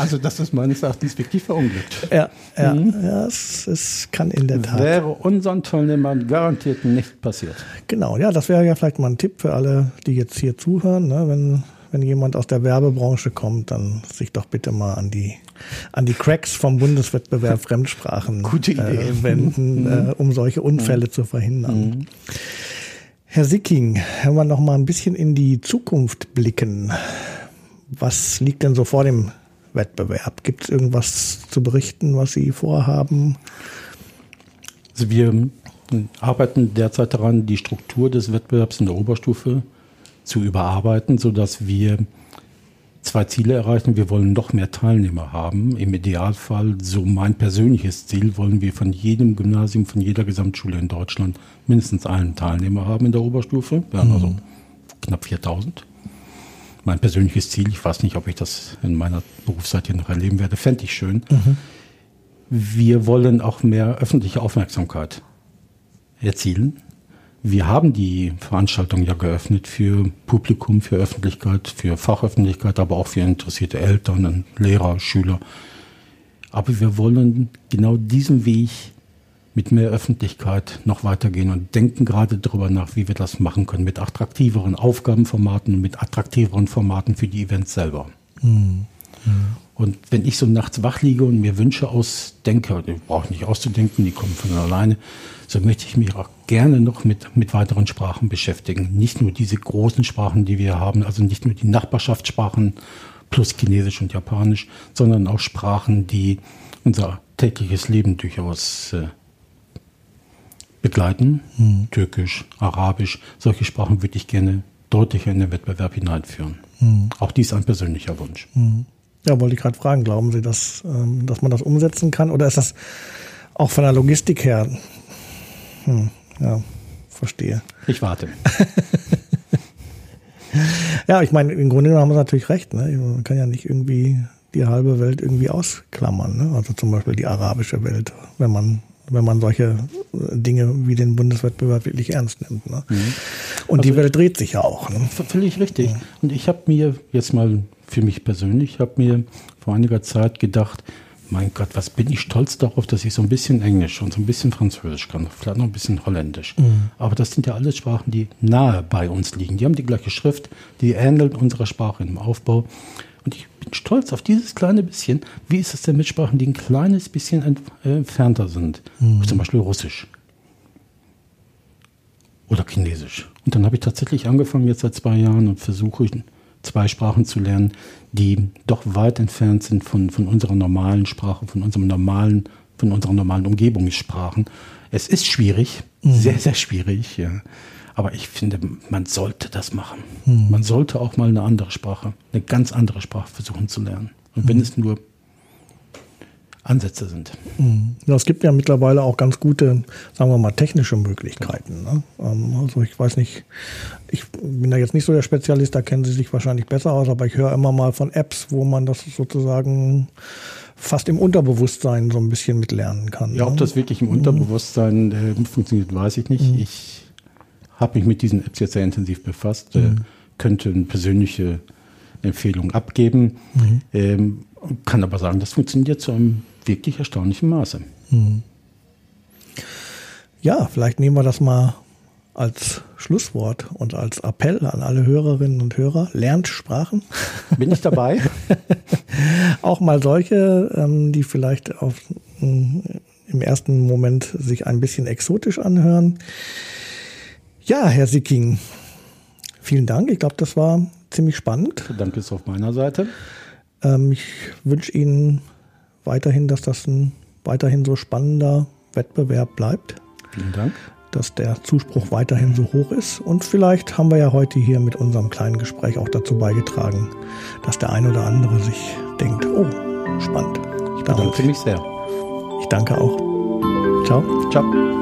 Also das ist meines Erachtens wirklich verunglückt. Ja, ja, mhm. ja es, es, kann in der Tat. Wäre unseren Teilnehmern garantiert nicht passiert. Genau, ja, das wäre ja vielleicht mal ein Tipp für alle, die jetzt hier zuhören. Ne? Wenn, wenn jemand aus der Werbebranche kommt, dann sich doch bitte mal an die, an die Cracks vom Bundeswettbewerb Fremdsprachen Gute Idee. Äh, wenden, mhm. äh, um solche Unfälle mhm. zu verhindern. Mhm. Herr Sicking, wenn wir noch mal ein bisschen in die Zukunft blicken, was liegt denn so vor dem Wettbewerb? Gibt es irgendwas zu berichten, was Sie vorhaben? Also wir arbeiten derzeit daran, die Struktur des Wettbewerbs in der Oberstufe zu überarbeiten, sodass wir zwei Ziele erreichen. Wir wollen noch mehr Teilnehmer haben. Im Idealfall, so mein persönliches Ziel, wollen wir von jedem Gymnasium, von jeder Gesamtschule in Deutschland mindestens einen Teilnehmer haben in der Oberstufe. Wir haben also mhm. knapp 4000. Mein persönliches Ziel, ich weiß nicht, ob ich das in meiner Berufszeit hier noch erleben werde, fände ich schön. Mhm. Wir wollen auch mehr öffentliche Aufmerksamkeit erzielen. Wir haben die Veranstaltung ja geöffnet für Publikum, für Öffentlichkeit, für Fachöffentlichkeit, aber auch für interessierte Eltern, Lehrer, Schüler. Aber wir wollen genau diesen Weg mit mehr Öffentlichkeit noch weitergehen und denken gerade darüber nach, wie wir das machen können, mit attraktiveren Aufgabenformaten und mit attraktiveren Formaten für die Events selber. Mhm. Und wenn ich so nachts wach liege und mir Wünsche ausdenke, die brauche ich nicht auszudenken, die kommen von alleine, so möchte ich mich auch gerne noch mit, mit weiteren Sprachen beschäftigen. Nicht nur diese großen Sprachen, die wir haben, also nicht nur die Nachbarschaftssprachen plus Chinesisch und Japanisch, sondern auch Sprachen, die unser tägliches Leben durchaus äh, begleiten. Mhm. Türkisch, Arabisch, solche Sprachen würde ich gerne deutlicher in den Wettbewerb hineinführen. Mhm. Auch dies ein persönlicher Wunsch. Mhm. Ja, wollte ich gerade fragen, glauben Sie, dass, ähm, dass man das umsetzen kann? Oder ist das auch von der Logistik her? Hm, ja, verstehe. Ich warte. ja, ich meine, im Grunde haben Sie natürlich recht. Ne? Man kann ja nicht irgendwie die halbe Welt irgendwie ausklammern. Ne? Also zum Beispiel die arabische Welt, wenn man wenn man solche Dinge wie den Bundeswettbewerb wirklich ernst nimmt. Ne? Mhm. Und also, die Welt dreht sich ja auch. Ne? Völlig richtig. Ja. Und ich habe mir jetzt mal für mich persönlich, habe mir vor einiger Zeit gedacht, mein Gott, was bin ich stolz darauf, dass ich so ein bisschen Englisch und so ein bisschen Französisch kann, vielleicht noch ein bisschen Holländisch. Mhm. Aber das sind ja alles Sprachen, die nahe bei uns liegen. Die haben die gleiche Schrift, die ähneln unserer Sprache im Aufbau. Und ich bin stolz auf dieses kleine bisschen. Wie ist es denn mit Sprachen, die ein kleines bisschen äh, entfernter sind? Mhm. Zum Beispiel Russisch. Oder Chinesisch. Und dann habe ich tatsächlich angefangen, jetzt seit zwei Jahren und versuche zwei Sprachen zu lernen, die doch weit entfernt sind von, von unserer normalen Sprache, von unserem normalen, von unserer normalen Umgebungssprachen. Es ist schwierig, mhm. sehr, sehr schwierig, ja. Aber ich finde, man sollte das machen. Mhm. Man sollte auch mal eine andere Sprache, eine ganz andere Sprache versuchen zu lernen. Und wenn mhm. es nur Ansätze sind. Mhm. Ja, es gibt ja mittlerweile auch ganz gute, sagen wir mal, technische Möglichkeiten. Ne? Ähm, also ich weiß nicht, ich bin da jetzt nicht so der Spezialist, da kennen Sie sich wahrscheinlich besser aus, aber ich höre immer mal von Apps, wo man das sozusagen fast im Unterbewusstsein so ein bisschen mitlernen kann. Ja, ob ne? das wirklich im mhm. Unterbewusstsein äh, funktioniert, weiß ich nicht. Mhm. Ich habe mich mit diesen Apps jetzt sehr intensiv befasst, äh, mhm. äh, könnte eine persönliche Empfehlung abgeben, mhm. ähm, kann aber sagen, das funktioniert zu einem wirklich erstaunlichem Maße. Mhm. Ja, vielleicht nehmen wir das mal als Schlusswort und als Appell an alle Hörerinnen und Hörer. Lernt Sprachen. Bin ich dabei? Auch mal solche, ähm, die vielleicht auf, mm, im ersten Moment sich ein bisschen exotisch anhören. Ja, Herr Sicking, vielen Dank. Ich glaube, das war ziemlich spannend. Danke ist auf meiner Seite. Ähm, ich wünsche Ihnen weiterhin, dass das ein weiterhin so spannender Wettbewerb bleibt. Vielen Dank. Dass der Zuspruch weiterhin so hoch ist. Und vielleicht haben wir ja heute hier mit unserem kleinen Gespräch auch dazu beigetragen, dass der ein oder andere sich denkt, oh, spannend. Ich bedanke mich sehr. Ich danke auch. Ciao. Ciao.